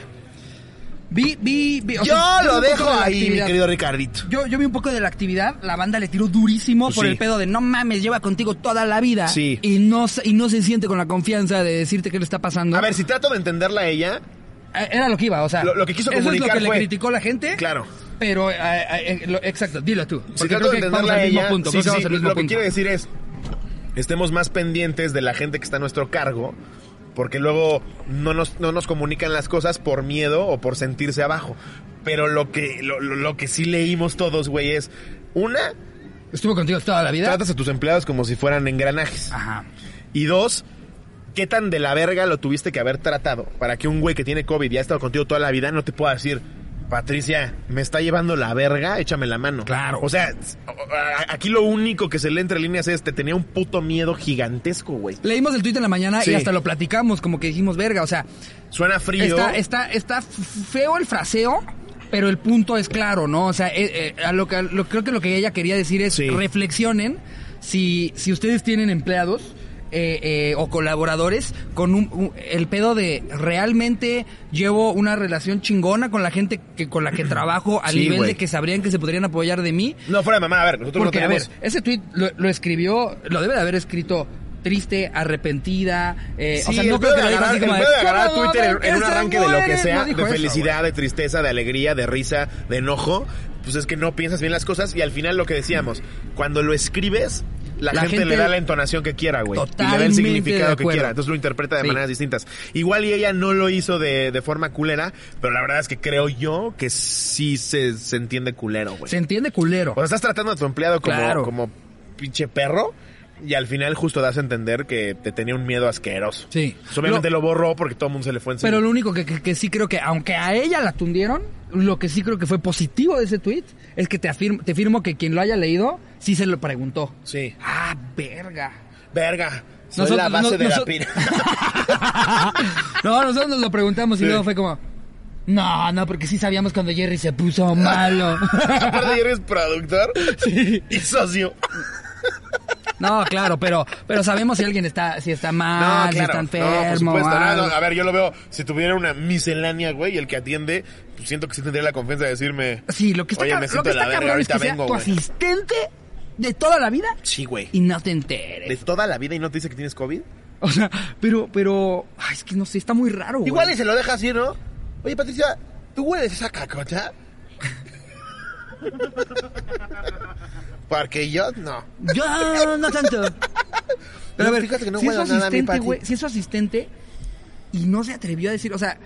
Vi, vi, vi. o Yo sea, lo dejo de ahí, mi querido Ricardito. Yo, yo vi un poco de la actividad, la banda le tiró durísimo Pues por sí. el pedo de no mames, lleva contigo toda la vida. Sí. Y no, se- y no se siente con la confianza de decirte qué le está pasando. A ver, si trato de entenderla a ella, Eh, Era lo que iba, o sea. Lo- lo que quiso eso es lo comunicar que le fue- criticó la gente. claro. Pero, eh, eh, lo- exacto, dilo tú. Si Porque trato creo de entenderla a ella, punto. sí, sí, lo que quiere decir es, estemos más pendientes de la gente que está a nuestro cargo porque luego no nos, no nos comunican las cosas por miedo o por sentirse abajo. Pero lo que, lo, lo- que sí leímos todos, güey, es una, Estuvo contigo toda la vida. tratas a tus empleados como si fueran engranajes. Ajá. Y dos, ¿qué tan de la verga lo tuviste que haber tratado para que un güey que tiene COVID y ha estado contigo toda la vida no te pueda decir, Patricia, me está llevando la verga, échame la mano? Claro. O sea, aquí lo único que se lee entre líneas es, te tenía un puto miedo gigantesco, güey. Leímos el tweet en la mañana Sí. y hasta lo platicamos, como que dijimos, verga, o sea, Suena frío. está, está, está feo el fraseo, pero el punto es claro, ¿no? O sea, eh, eh, a lo que, a lo- creo que lo que ella quería decir es Sí. reflexionen si, si ustedes tienen empleados. Eh, eh, o colaboradores con un, un- el pedo de realmente llevo una relación chingona con la gente que con la que (clears throat) trabajo al Sí, nivel de que sabrían que se podrían apoyar de mí No, fuera de mamá, a ver, nosotros porque, no a ver, tenemos... ese tweet lo, lo escribió, lo debe de haber escrito triste, arrepentida. Eh, Sí, o sea, no creo que lo diga agarrar, así como el de, agarrar "¿Cómo Twitter en, un arranque de lo que mueren?". sea, No de eso, felicidad, de tristeza, de alegría, de risa, de enojo, pues es que no piensas bien las cosas y al final lo que decíamos, cuando lo escribes, la, La gente, gente- le da la entonación que quiera, güey. Y le da el significado que quiera. Entonces lo interpreta de Sí. maneras distintas. Igual y ella no lo hizo de, de forma culera, pero la verdad es que creo yo que sí se, se entiende culero, güey. Se entiende culero. O sea, estás tratando a tu empleado como, Claro. como pinche perro y al final justo das a entender que te tenía un miedo asqueroso. Sí. Pues obviamente lo, borró porque todo el mundo se le fue encima. Pero lo único que, que- que sí creo que, aunque a ella la tundieron, lo que sí creo que fue positivo de ese tweet es que te, afirmo, te firmo que quien lo haya leído sí se lo preguntó. Sí. Ah, verga. Verga. Soy Nosotros- la base no- de la noso- pira. (laughs) no, nosotros nos lo preguntamos y Sí. luego fue como, no, no, porque sí sabíamos cuando Jerry se puso malo. (laughs) Aparte, eres productor (laughs) y socio. No, claro, pero, pero sabemos si alguien está, si está mal, si está No, enfermo. por supuesto. No, no, a ver, yo lo veo. Si tuviera una miscelánea, güey, y el que atiende, pues siento que sí tendría la confianza de decirme. Sí, lo que está, Oye, me lo siento que la verga, es ahorita que sea vengo, tu güey. asistente de toda la vida Sí, güey. y no te enteres. De toda la vida y no te dice que tienes COVID. O sea, pero, pero, ay, es que no sé, está muy raro, güey. Igual y se lo deja así, ¿no? Oye, Patricia, ¿tú hueles esa cacota? (laughs) Porque yo no. Yo no tanto. (laughs) Pero a ver, fíjate que no si es su asistente, güey, si es su asistente y no se atrevió a decir, o sea,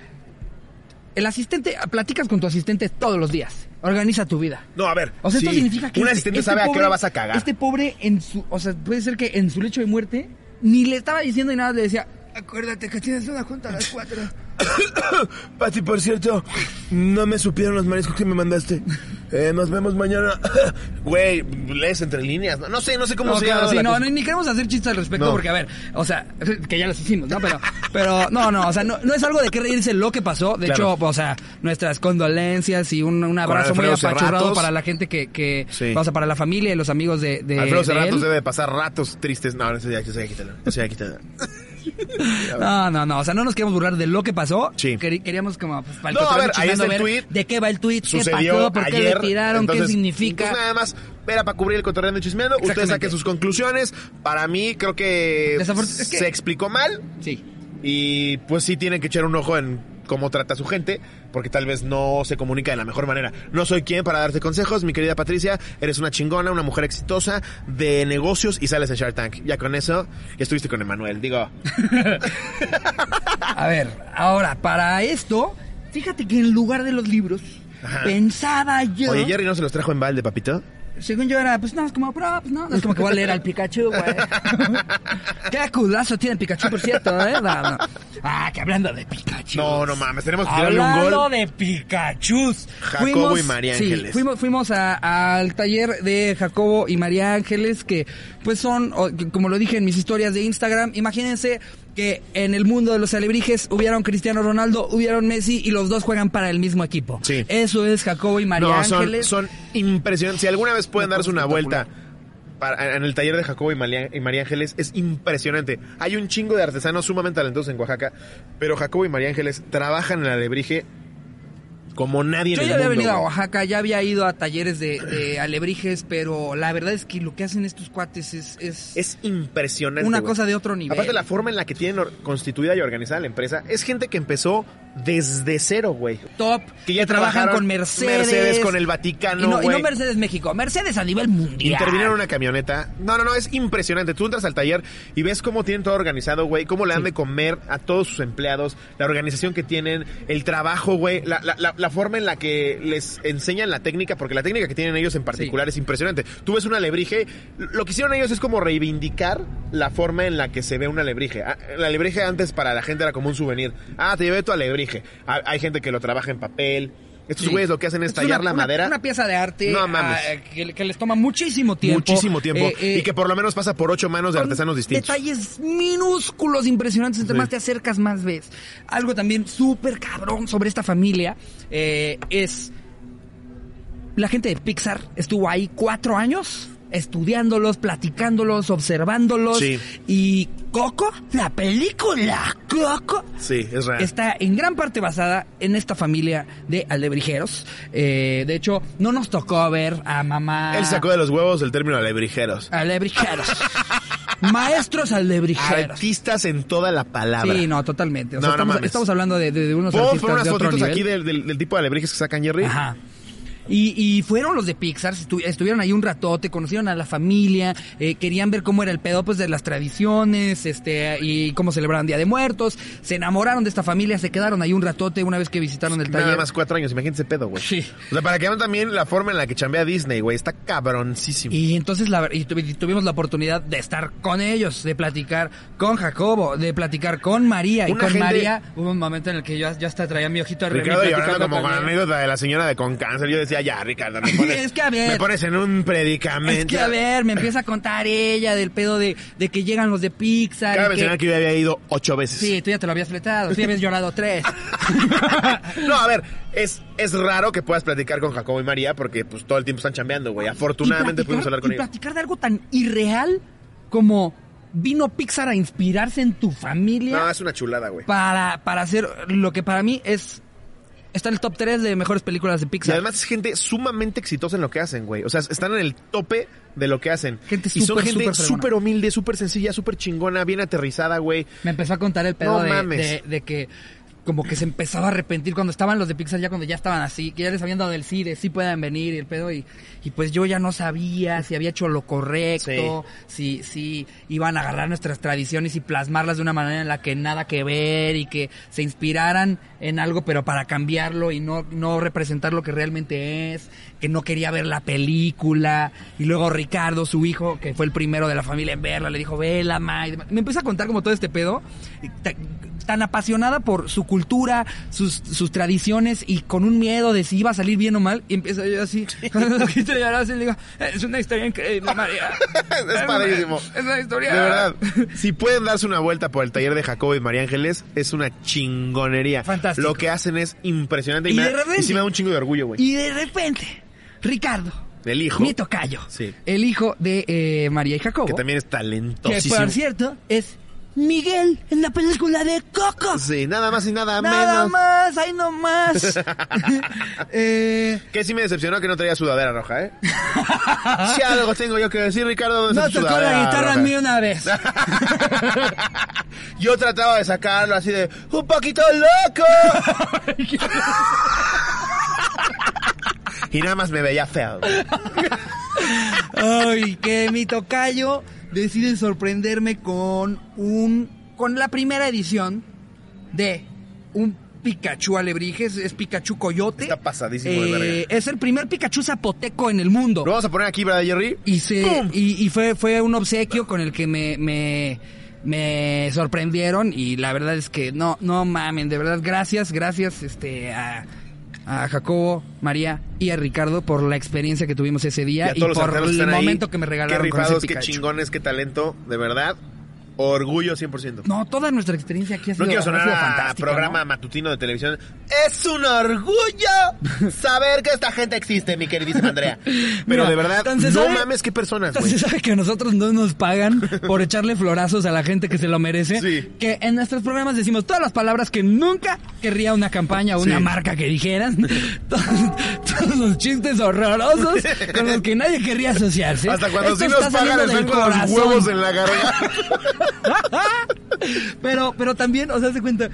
el asistente, platicas con tu asistente todos los días, organiza tu vida. No, a ver. O sea, esto significa que Un este- asistente este sabe a qué hora vas a cagar. Este pobre en su, o sea, puede ser que en su lecho de muerte ni le estaba diciendo y nada, le decía, acuérdate que tienes una junta a las cuatro. (coughs) Pati, por cierto, no me supieron los mariscos que me mandaste. Eh, nos vemos mañana. (coughs) Güey, lees entre líneas. No, no sé, no sé cómo No, se claro, llama. sí, no, ni queremos hacer chistes al respecto No. porque, a ver, o sea, que ya los hicimos, ¿no? Pero, pero, no, no, o sea, no, es algo de qué reírse lo que pasó. De Claro. hecho, o sea, nuestras condolencias y un, un abrazo muy apachurrado para la gente que, que Sí. o sea, para la familia y los amigos de, de, Alfredo Cerratos él. debe de pasar ratos tristes. No, no, eso ya quítalo. Eso ya quítalo. (laughs) (laughs) No, no, no, o sea, no nos queremos burlar de lo que pasó. Sí. Queríamos como, pues, para el No, a ver, ahí chismeando, está el ver tweet. de qué va el tweet, qué Sucedió pasó, por qué ayer. le tiraron, entonces, qué significa. Pues nada más, era para cubrir el cotorreo y chismeando. Usted saque sus conclusiones. Para mí, creo que Desafor- es que- se explicó mal. Sí. Y pues sí tienen que echar un ojo en cómo trata a su gente, porque tal vez no se comunica de la mejor manera. No soy quien para darte consejos, mi querida Patricia, eres una chingona, una mujer exitosa de negocios y sales en Shark Tank. Ya con eso, ya estuviste con Emanuel, digo. (laughs) A ver, ahora, para esto, fíjate que en lugar de los libros, Ajá. pensaba yo... Oye, Jerry no se los trajo en balde, papito. Según yo era, pues no, es como, bro, pues no, no es como que voy a leer al Pikachu, güey. (laughs) Qué culazo tiene Pikachu, por cierto, ¿eh? No, no. Ah, que hablando de Pikachu. No, no mames, tenemos que tirarle un Hablando gol. de Pikachu. Jacobo y María Ángeles. Sí, fuimos, fuimos a- al taller de Jacobo y María Ángeles, que pues son, como lo dije en mis historias de Instagram, imagínense que en el mundo de los alebrijes hubieron Cristiano Ronaldo, hubieron Messi y los dos juegan para el mismo equipo. Sí. Eso es Jacobo y María No, son, Ángeles. son impresionantes. Si alguna vez pueden darse una vuelta para- en el taller de Jacobo y María, y María Ángeles, es impresionante. Hay un chingo de artesanos sumamente talentosos en Oaxaca, pero Jacobo y María Ángeles trabajan en el alebrije como nadie Yo en ya el había mundo, venido a. Oaxaca, ya había ido a talleres de, de (clears throat) alebrijes, pero la verdad es que lo que hacen estos cuates es, es, Es impresionante. una güey. cosa de otro nivel. Aparte la forma en la que tienen constituida y organizada la empresa, es gente que empezó desde cero, güey. Top, Que ya trabajan con Mercedes. Mercedes, con el y Vaticano, no, y no. Mercedes México, Mercedes a nivel mundial. Intervinieron una camioneta. No, no, no, es impresionante. Tú entras al taller y ves cómo tienen todo organizado, güey. Cómo le dan Sí. de comer a todos sus empleados. La organización que tienen, el trabajo, güey. La, la- la- la forma en la que les enseñan la técnica, porque la técnica que tienen ellos en particular es impresionante. Tú ves una alebrije. Lo que hicieron ellos es como reivindicar la forma en la que se ve una alebrije. Ah, La alebrije antes para la gente era como un souvenir. Ah, te llevé tu alebrije. Ah, Hay gente que lo trabaja en papel. Estos Sí. güeyes lo que hacen es Es tallar una- la una- madera. Una pieza de arte No mames. ah, que, que les toma muchísimo tiempo. Muchísimo tiempo. Eh, eh, y que por lo menos pasa por ocho manos de artesanos distintos. Detalles minúsculos, impresionantes. Entre Sí. más te acercas, más ves. Algo también súper cabrón sobre esta familia eh, es. La gente de Pixar estuvo ahí cuatro años estudiándolos, platicándolos, observándolos. Sí. Y Coco, la película Coco, Sí, es real. está en gran parte basada en esta familia de alebrijeros. Eh, de hecho, no nos tocó ver a mamá. Él sacó de los huevos el término alebrijeros. Alebrijeros. (laughs) Maestros alebrijeros. Artistas en toda la palabra. Sí, no, totalmente. O sea, No, estamos, estamos hablando de, de- de unos ¿Puedo artistas poner unas de otro fotitos nivel. aquí del, del- del tipo de alebrijes que sacan Jerry? Ajá. Y, y fueron los de Pixar, estu- estuvieron ahí un ratote, conocieron a la familia, eh, querían ver cómo era el pedo pues de las tradiciones, este, y cómo celebraban Día de Muertos, se enamoraron de esta familia, se quedaron ahí un ratote una vez que visitaron el taller. Nada más cuatro años, imagínense pedo, güey. Sí. O sea, para que vean también la forma en la que chambea Disney, güey. Está cabroncísimo. Y entonces la, y tuvi- y tuvimos la oportunidad de estar con ellos, de platicar con Jacobo, de platicar con María. y con gente- María hubo un momento en el que yo ya hasta traía mi ojito Remy Ricardo llorando como con la anécdota de la señora de con cáncer. Yo decía, ya, Ricardo, me pones, (laughs) Es que, a ver. me pones en un predicamento. Es que a ver, me empieza a contar ella del pedo de, de que llegan los de Pixar. Cabe y mencionar que yo había ido ocho veces. Sí, tú ya te lo habías fletado, tú ya habías llorado tres. (laughs) no, a ver, es, es raro que puedas platicar con Jacobo y María porque pues todo el tiempo están chambeando, güey. Afortunadamente platicar- pudimos hablar con y ellos. platicar de algo tan irreal como vino Pixar a inspirarse en tu familia No, es una chulada, güey. para, para hacer lo que para mí es... Está en el top 3 de mejores películas de Y Pixar. además es gente sumamente exitosa en lo que hacen, güey. O sea, están en el tope de lo que hacen. Gente y son súper, gente súper humilde, súper sencilla, súper chingona, bien aterrizada, güey. Me empezó a contar el pedo No de, mames. de- de que como que se empezaba a arrepentir cuando estaban los de Pixar ya cuando ya estaban así, que ya les habían dado el sí de sí puedan venir y el pedo y, y pues yo ya no sabía si había hecho lo correcto, si, si iban a agarrar nuestras tradiciones y plasmarlas de una manera en la que nada que ver y que se inspiraran en algo pero para cambiarlo y no, no representar lo que realmente es, que no quería ver la película y luego Ricardo, su hijo, que fue el primero de la familia en verla, le dijo, vela, demás. Me empezó a contar como todo este pedo, y tan apasionada por su cultura, sus, sus tradiciones y con un miedo de si iba a salir bien o mal. Y empieza yo así, llorar, (laughs) así, le digo, es una historia increíble, (laughs) María. es padrísimo. Es una historia. De verdad, si pueden darse una vuelta por el taller de Jacobo y María Ángeles, es una chingonería. Fantástico. Lo que hacen es impresionante y, Y me de repente- y sí me da un chingo de orgullo, güey. Y de repente, Ricardo, El hijo, mi tocayo, Sí. el hijo de eh, María y Jacobo. que también es Que talentosísimo. por cierto es Miguel en la película de Coco. Sí, nada más y nada, Nada menos. más, ahí nomás. (laughs) eh, Que sí me decepcionó que no traía sudadera roja, ¿eh? (laughs) si algo tengo yo que decir, Ricardo, ¿dónde no tocó la guitarra a mí una vez. (laughs) Yo trataba de sacarlo así de un poquito loco. y nada más me veía feo. Ay, que mi tocayo decide sorprenderme con un con la primera edición de un Pikachu alebrije, es, es Pikachu Coyote. Está pasadísimo de Eh, verga. Es el primer Pikachu zapoteco en el mundo. Lo vamos a poner aquí, ¿verdad, Jerry? Y se y fue fue un obsequio con el que me, me me sorprendieron y la verdad es que no no mamen, de verdad gracias, gracias este a a Jacobo, María y a Ricardo por la experiencia que tuvimos ese día y, por el están ahí, momento que me regalaron Qué con ese rifados, qué Pikachu. chingones, qué talento, de verdad. Orgullo 100%. No, toda nuestra experiencia aquí ha sido, No quiero sonar a programa ¿no? matutino de televisión. Es un orgullo saber que esta gente existe, mi queridísima Andrea. (laughs) Pero Mira, de verdad, no sabe- mames, qué personas, güey. Se sabe que a nosotros no nos pagan por echarle florazos a la gente que se lo merece. Sí. Que en nuestros programas decimos todas las palabras que nunca querría una campaña o una Sí. marca que dijeran. (laughs) todos, todos los chistes horrorosos con los que nadie querría asociarse. Hasta cuando Esto sí nos pagan están con los huevos en la garganta. (laughs) (laughs) Pero, pero también, o sea, se cuenta,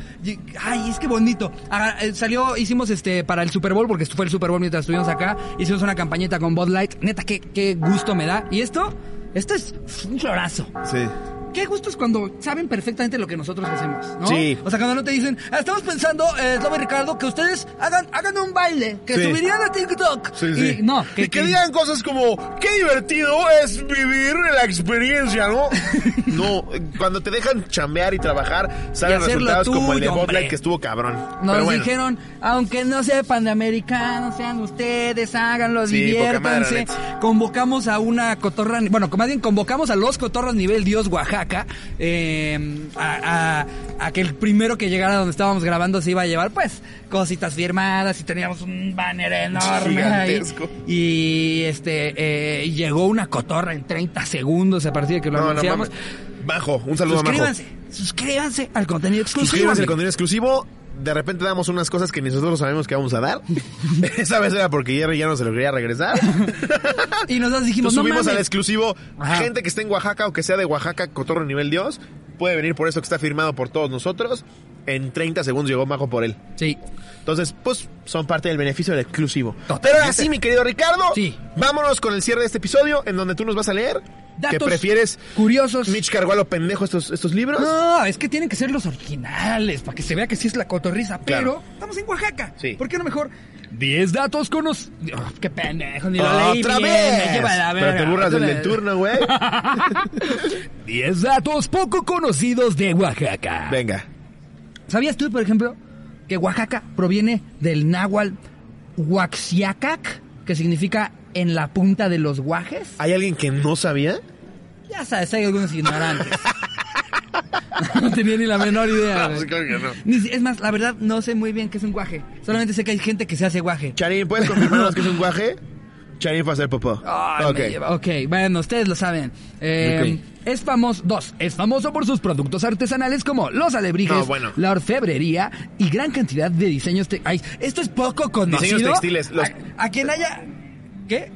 ay, es que bonito. Ah, eh, salió, hicimos este para el Super Bowl, porque fue el Super Bowl mientras estuvimos acá. Hicimos una campañita con Bud Light. Neta, qué, qué gusto me da. Y esto, esto es un florazo. Sí. Qué gusto es cuando saben perfectamente lo que nosotros hacemos, ¿no? Sí. O sea, cuando no te dicen, "Ah, estamos pensando, eh, Slobo y Ricardo, que ustedes hagan, hagan un baile, que Sí. subirían a TikTok. Sí, y sí. no, y que digan cosas como, qué divertido es vivir la experiencia, ¿no? (laughs) no, cuando te dejan chambear y trabajar, salen Y resultados como el de. Light que estuvo cabrón. Nos Pero bueno, dijeron, aunque no sepan de americanos, sean ustedes, háganlo, Sí, madre, diviértanse. Convocamos a una cotorra, bueno, más bien convocamos a los cotorros nivel Dios Oaxaca, eh, a, a- a que el primero que llegara donde estábamos grabando se iba a llevar, pues, cositas firmadas y teníamos un banner enorme ahí. Y este, eh, llegó una cotorra en 30 segundos a partir de que lo no, anunciamos. Bajo, un saludo a Majo. suscríbanse, suscríbanse al contenido exclusivo. Suscríbanse al contenido exclusivo. De repente damos unas cosas que ni nosotros sabemos que vamos a dar. (laughs) Esa vez era porque Jerry ya no se lo quería regresar. (laughs) Y nosotros dijimos, Entonces no subimos mames. al exclusivo. Ajá. Gente que esté en Oaxaca o que sea de Oaxaca, Cotorro Nivel Dios, puede venir por eso que está firmado por todos nosotros. En 30 segundos llegó Majo por él. Sí. Entonces, pues, son parte del beneficio del exclusivo. Totalmente. Pero ahora sí, mi querido Ricardo. Sí. Vámonos con el cierre de este episodio, en donde tú nos vas a leer. Datos que prefieres curiosos. Mitch cargó a lo pendejo estos, estos libros? No, es que tienen que ser los originales para que se vea que sí es la cotorriza. Claro. Pero estamos en Oaxaca. Sí. ¿Por qué no mejor? 10 datos conocidos. qué pendejo, ni lo leí ¡Otra bien, vez! me lleva la Pero te burlas del del turno, güey. (laughs) (laughs) 10 datos poco conocidos de Oaxaca. Venga. ¿Sabías tú, por ejemplo, que Oaxaca proviene del náhuatl Huaxiacac, que significa en la punta de los guajes? ¿Hay alguien que no sabía? Ya sabes, hay algunos ignorantes. (laughs) no tenía ni la menor idea. güey. claro que no. Ni es más, la verdad, no sé muy bien qué es un guaje. Solamente sé que hay gente que se hace guaje. Charín, ¿puedes confirmarnos que es un guaje? Para hacer popó. Ay, ok. me lleva- ok, bueno, ustedes lo saben. Eh, Es famoso, dos, es famoso por sus productos artesanales como los alebrijes, No, bueno. la orfebrería y gran cantidad de diseños. esto es poco conocido. Diseños textiles, los- A, a quien haya. ¿Qué?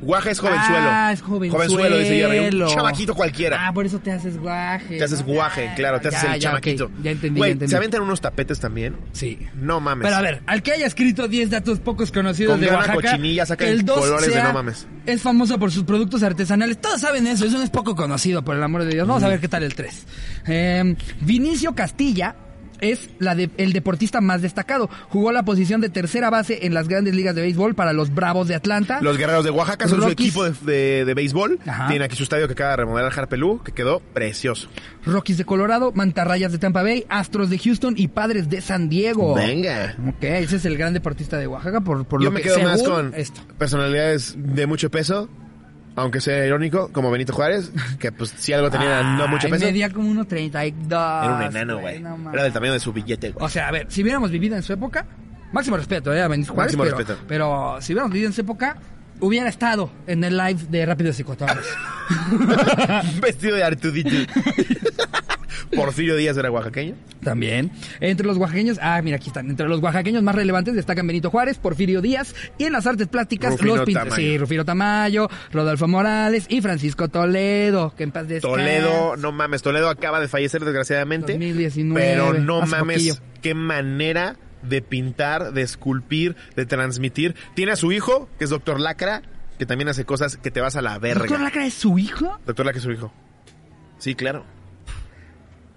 Guaje es jovenzuelo. Ah, es jovenzuelo. Jovenzuelo, dice Jerry. Un chamaquito cualquiera. Ah, por eso te haces guaje. te haces guaje, claro, te haces el ya, chamaquito. Ya entendí, Güey, ya entendí. ¿se aventan unos tapetes también? Sí. No mames. Pero a ver, al que haya escrito 10 datos pocos conocidos Con de Oaxaca, cochinilla saca el 2 colores de no mames. Es famoso por sus productos artesanales. Todos saben eso, eso no es poco conocido, por el amor de Dios. Vamos a ver qué tal el 3. Vinicio Castilla es la de- el deportista más destacado. Jugó la posición de tercera base en las grandes ligas de béisbol para los Bravos de Atlanta. Los guerreros de Oaxaca son su equipo de, de- de béisbol. Ajá. Tiene aquí su estadio que acaba de remodelar Harpelú, que quedó precioso. Rockies de Colorado, Mantarrayas de Tampa Bay, Astros de Houston y Padres de San Diego. Venga. Ok, ese es el gran deportista de Oaxaca por, por Yo lo me que quedo más con esto. personalidades de mucho peso, aunque sea irónico, como Benito Juárez, que pues si algo tenía no mucho peso. Medía como 1.32. Era un enano, güey. no. Era del tamaño de su billete, güey. O sea, a ver, si hubiéramos vivido en su época, máximo respeto, ¿eh? A Benito Juárez, Máximo pero, respeto. pero si hubiéramos vivido en su época, hubiera estado en el live de Rápidos y Cotorros. (laughs) Vestido de Artudito. (laughs) (laughs) Porfirio Díaz era oaxaqueño. También. Entre los oaxaqueños, ah, mira, aquí están. Entre los oaxaqueños más relevantes destacan Benito Juárez, Porfirio Díaz y en las artes plásticas Rufino los pintores. Sí, Rufino Tamayo, Rodolfo Morales y Francisco Toledo, que en paz descanse. Toledo, no mames, Toledo acaba de fallecer desgraciadamente. 2019, Pero no mames, poquillo. qué manera de pintar, de esculpir, de transmitir. Tiene a su hijo, que es Doctor Lacra, que también hace cosas que te vas a la verga. ¿Doctor Lacra es su hijo? Doctor Lacra es su hijo. Sí, claro.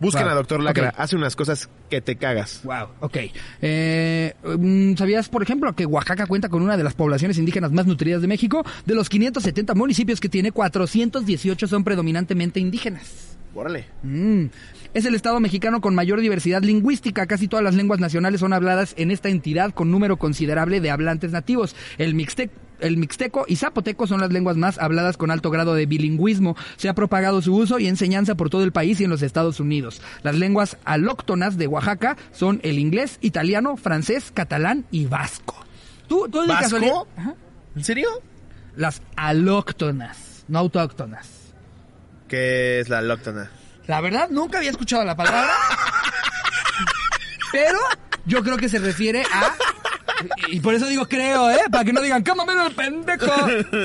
Busquen Wow, a Doctor Lacra, hace unas cosas que te cagas. Wow, ok. Eh, mm, ¿Sabías, por ejemplo, que Oaxaca cuenta con una de las poblaciones indígenas más nutridas de México? De los 570 municipios que tiene, 418 son predominantemente indígenas. Órale. Mm. Es el estado mexicano con mayor diversidad lingüística. Casi todas las lenguas nacionales son habladas en esta entidad con número considerable de hablantes nativos. El mixtec el mixteco y zapoteco son las lenguas más habladas con alto grado de bilingüismo. Se ha propagado su uso y enseñanza por todo el país y en los Estados Unidos. Las lenguas alóctonas de Oaxaca son el inglés, italiano, francés, catalán y vasco. ¿Tú, tú de ¿Vasco? casualidad? ¿En serio? Las alóctonas, no autóctonas. ¿Qué es la lóctona? La verdad, nunca había escuchado la palabra. pero yo creo que se refiere a Y por eso digo creo, ¿eh? Para que no digan, ¿cómo ven el pendejo?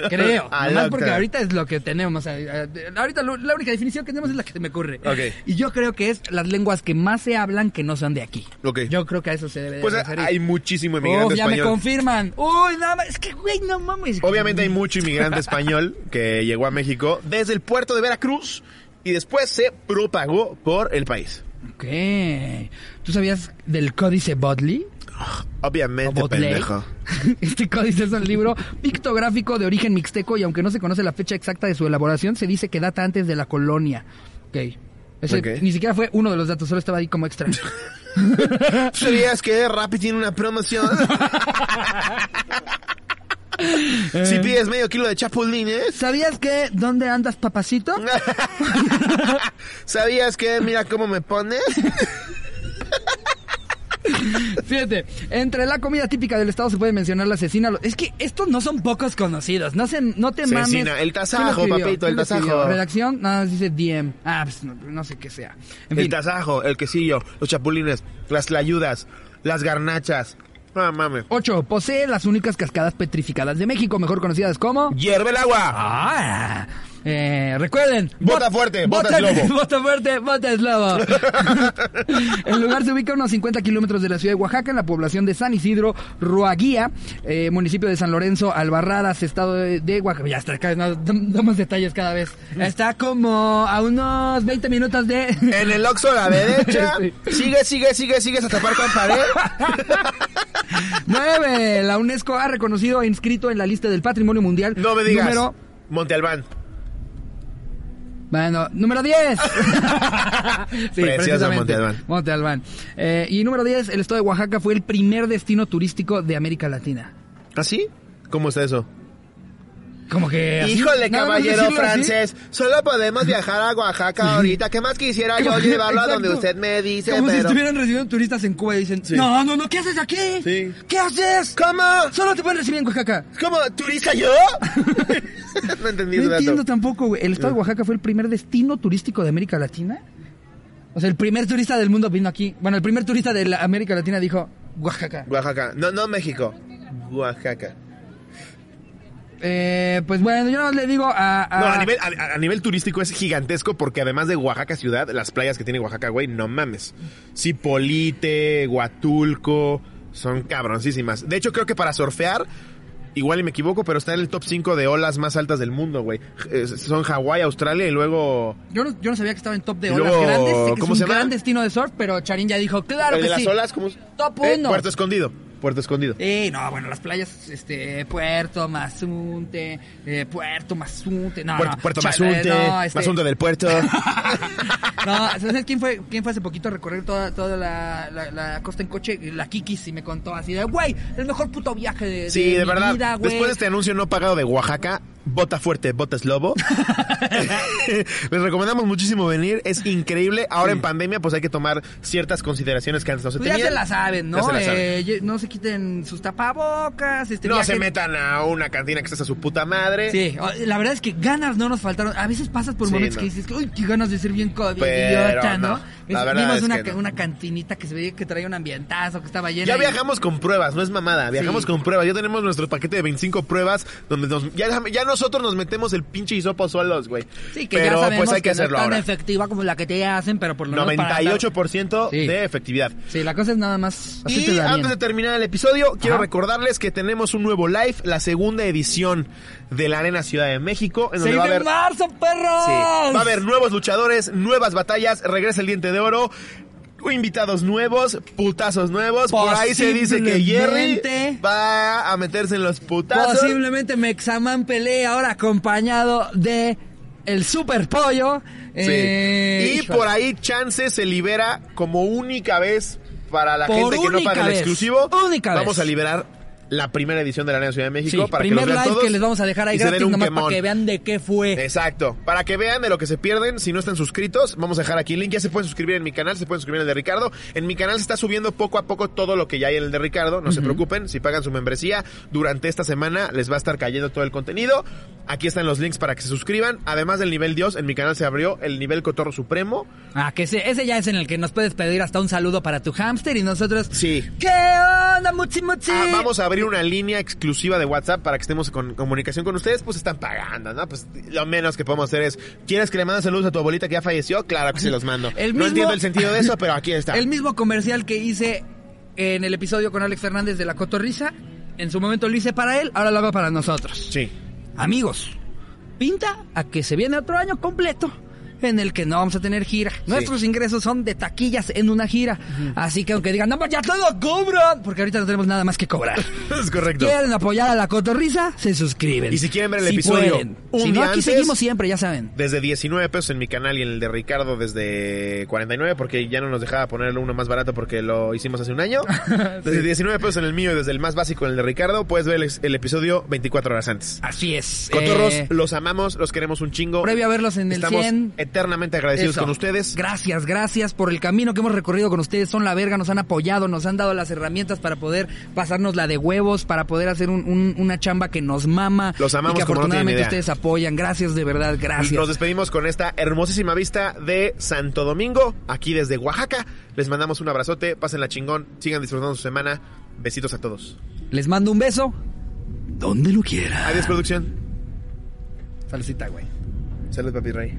Creo. Ah, Además porque ahorita es lo que tenemos. eh, ahorita lo- la única definición que tenemos es la que se me ocurre. Y yo creo que es las lenguas que más se hablan que no son de aquí. Ok. Yo creo que a eso se debe de Pues referir. hay muchísimo inmigrante Uf, ya me español. confirman. Uy, nada más. Es que, güey, no mames. Obviamente hay mucho inmigrante español que llegó a México desde el puerto de Veracruz y después se propagó por el país. Ok. ¿Tú sabías del Códice Bodley? Obviamente, pendejo. (laughs) Este códice es un libro pictográfico de origen mixteco y aunque no se conoce la fecha exacta de su elaboración, se dice que data antes de la colonia. Ok. Ese ni siquiera fue uno de los datos, solo estaba ahí como extra. (laughs) ¿Sabías que Rappi tiene una promoción? (laughs) si pides medio kilo de chapulines. ¿Sabías que dónde andas, papacito? (laughs) ¿Sabías que mira cómo me pones? Fíjate, entre la comida típica del estado se puede mencionar la cecina. Es que estos no son pocos conocidos. No, se, no te mames. Cecina, el tasajo, papito, el tasajo. Redacción, nada más dice DM. Ah, pues no, no sé qué sea. En El fin. tasajo, el quesillo, los chapulines, las tlayudas, las garnachas. No mames. 8. Posee las únicas cascadas petrificadas de México, mejor conocidas como... Hierve el agua. Ah, eh, recuerden. Bot- fuerte, bota es lobo. (laughs) Bota fuerte, bota es lobo. (laughs) El lugar se ubica a unos 50 kilómetros de la ciudad de Oaxaca, en la población de San Isidro, Ruaguía, eh, municipio de San Lorenzo, Albarradas, estado de, de Oaxaca. Ya está, cada vez no, dam- damos detalles cada vez. Está como a unos 20 minutos de... (laughs) En el Oxxo a la derecha. Sí. Sigue, sigue, sigue, sigues a tapar con pared. 9. La UNESCO ha reconocido e inscrito en la lista del Patrimonio Mundial. No me digas. Número Monte Albán. Bueno, número 10. (laughs) sí, precisamente. Monte Albán. Monte Albán. Eh, y número 10, el estado de Oaxaca fue el primer destino turístico de América Latina. ¿Así? ¿Cómo está eso? Como que... así, Híjole, nada caballero así. francés, solo podemos viajar a Oaxaca ahorita. ¿Qué más quisiera yo llevarlo a donde usted me dice? Como si pero- estuvieran recibiendo turistas en Cuba y dicen, Sí. no, no, no, ¿qué haces aquí? Sí. ¿Qué haces? ¿Cómo? Solo te pueden recibir en Oaxaca. ¿Cómo? ¿Turista yo? (laughs) no entendí No entiendo tampoco, güey. ¿El estado de Oaxaca fue el primer destino turístico de América Latina? O sea, el primer turista del mundo vino aquí. Bueno, el primer turista de la América Latina dijo, Oaxaca. Oaxaca. No, no México. Oaxaca. Eh, pues bueno, yo no le digo a... a- No, a nivel, a, a nivel turístico es gigantesco porque además de Oaxaca ciudad, las playas que tiene Oaxaca, güey, no mames. Cipolite, Huatulco, son cabroncísimas. De hecho, creo que para surfear, igual y me equivoco, pero está en el top 5 de olas más altas del mundo, güey. Eh, Son Hawái, Australia y luego... Yo no, yo no sabía que estaba en top de olas luego, grandes. Sé que ¿cómo es se un llama? gran destino de surf, pero Charín ya dijo, claro el que de las sí. olas, ¿cómo? Top Eh, uno. Puerto Escondido. Puerto Escondido. Eh, no, bueno, las playas, este, Puerto Mazunte, eh, Puerto Mazunte, no, Puerto, no, Puerto Mazunte, no, este- Mazunte del Puerto. (laughs) No, ¿sabes quién fue, quién fue hace poquito a recorrer toda, toda la, la, la costa en coche? La Kikis y me contó así de, güey, el mejor puto viaje de, Sí, de, mi verdad. vida, güey. Después de este anuncio no pagado de Oaxaca, bota fuerte, botas lobo. (laughs) Les recomendamos muchísimo venir, es increíble. Ahora en pandemia, pues hay que tomar ciertas consideraciones que antes no se Pues ya tenían. se la saben, Ya ¿no? se la saben. Eh, no se quiten sus tapabocas, este No se metan a una cantina que está a su puta madre. Sí, la verdad es que ganas no nos faltaron. A veces pasas por Sí, momentos no. que dices, uy, qué ganas de ser bien Pero covidiota, ¿no? no, la verdad Vimos es una, que no. una cantinita que se veía que traía un ambientazo, que estaba llena. Ya y- viajamos con pruebas, no es mamada, viajamos Sí. con pruebas. Ya tenemos nuestro paquete de 25 pruebas donde nos, ya, ya nosotros nos metemos el pinche hisopo solos, güey. Sí, que pero ya sabemos pues hay que, no hacerlo es tan ahora. efectiva como la que te hacen, pero por lo menos para andar- 98% Sí. de efectividad. Sí, la cosa es nada más Y antes de terminar el episodio, quiero Ajá. recordarles que tenemos un nuevo live, la segunda edición de la Arena Ciudad de México, en donde 6 va a de marzo, perros. Sí. Va a haber nuevos luchadores, nuevas batallas, regresa el diente de oro, invitados nuevos, putazos nuevos. Por ahí se dice que Jerry va a meterse en los putazos. Posiblemente Mexaman pelee ahora acompañado de el super pollo. Sí. Eh, y por ahí Chance se libera como única vez para la Por gente que no paga el exclusivo. Vamos vez. a liberar la primera edición de la Arena Ciudad de Sí, México. para primer que los vean live todos que les vamos a dejar ahí gratis, nomás para que vean de qué fue. Exacto. Para que vean de lo que se pierden, si no están suscritos, vamos a dejar aquí el link. Ya se pueden suscribir en mi canal, se pueden suscribir en el de Ricardo. En mi canal se está subiendo poco a poco todo lo que ya hay en el de Ricardo. No se preocupen, si pagan su membresía, durante esta semana les va a estar cayendo todo el contenido. Aquí están los links para que se suscriban. Además del nivel Dios, en mi canal se abrió el nivel Cotorro Supremo. Ah, que ese, ese ya es en el que nos puedes pedir hasta un saludo para tu hámster y nosotros... Sí. ¿Qué onda, muchi muchi? Ah, vamos a abrir una línea exclusiva de WhatsApp para que estemos con comunicación con ustedes, pues están pagando, ¿no? Pues lo menos que podemos hacer es, ¿quieres que le mande saludos a tu abuelita que ya falleció? Claro que se los mando. El no entiendo el sentido de eso, pero aquí está. (laughs) El mismo comercial que hice en el episodio con Alex Fernández de La Cotorrisa, en su momento lo hice para él, ahora lo hago para nosotros. Sí. Amigos, pinta a que se viene otro año completo en el que no vamos a tener gira. Nuestros ingresos son de taquillas en una gira. Así que aunque digan, no, pues ya todo cobran, porque ahorita no tenemos nada más que cobrar. (laughs) Es correcto. ¿Quieren apoyar a la cotorriza? Se suscriben. Y si quieren ver el Si episodio pueden. un si no, aquí antes, seguimos siempre, ya saben. Desde 19 pesos en mi canal y en el de Ricardo desde 49 porque ya no nos dejaba ponerlo uno más barato porque lo hicimos hace un año. (laughs) Desde 19 pesos en el mío y desde el más básico en el de Ricardo puedes ver el, el episodio 24 horas antes. Así es. Cotorros, Eh, los amamos, los queremos un chingo. previo a verlos en el Estamos 100. Eternamente agradecidos Eso. con ustedes. Gracias, gracias por el camino que hemos recorrido con ustedes. Son la verga, nos han apoyado, nos han dado las herramientas para poder pasarnos la de huevos, para poder hacer un- un- una chamba que nos mama. Los amamos y que como no tienen afortunadamente idea. ustedes apoyan. Gracias, de verdad, gracias. Nos despedimos con esta hermosísima vista de Santo Domingo, aquí desde Oaxaca. Les mandamos un abrazote, pásenla chingón, sigan disfrutando su semana. Besitos a todos. Les mando un beso. Donde lo quiera. Adiós, producción. Saludcita, güey. Salud, papi rey.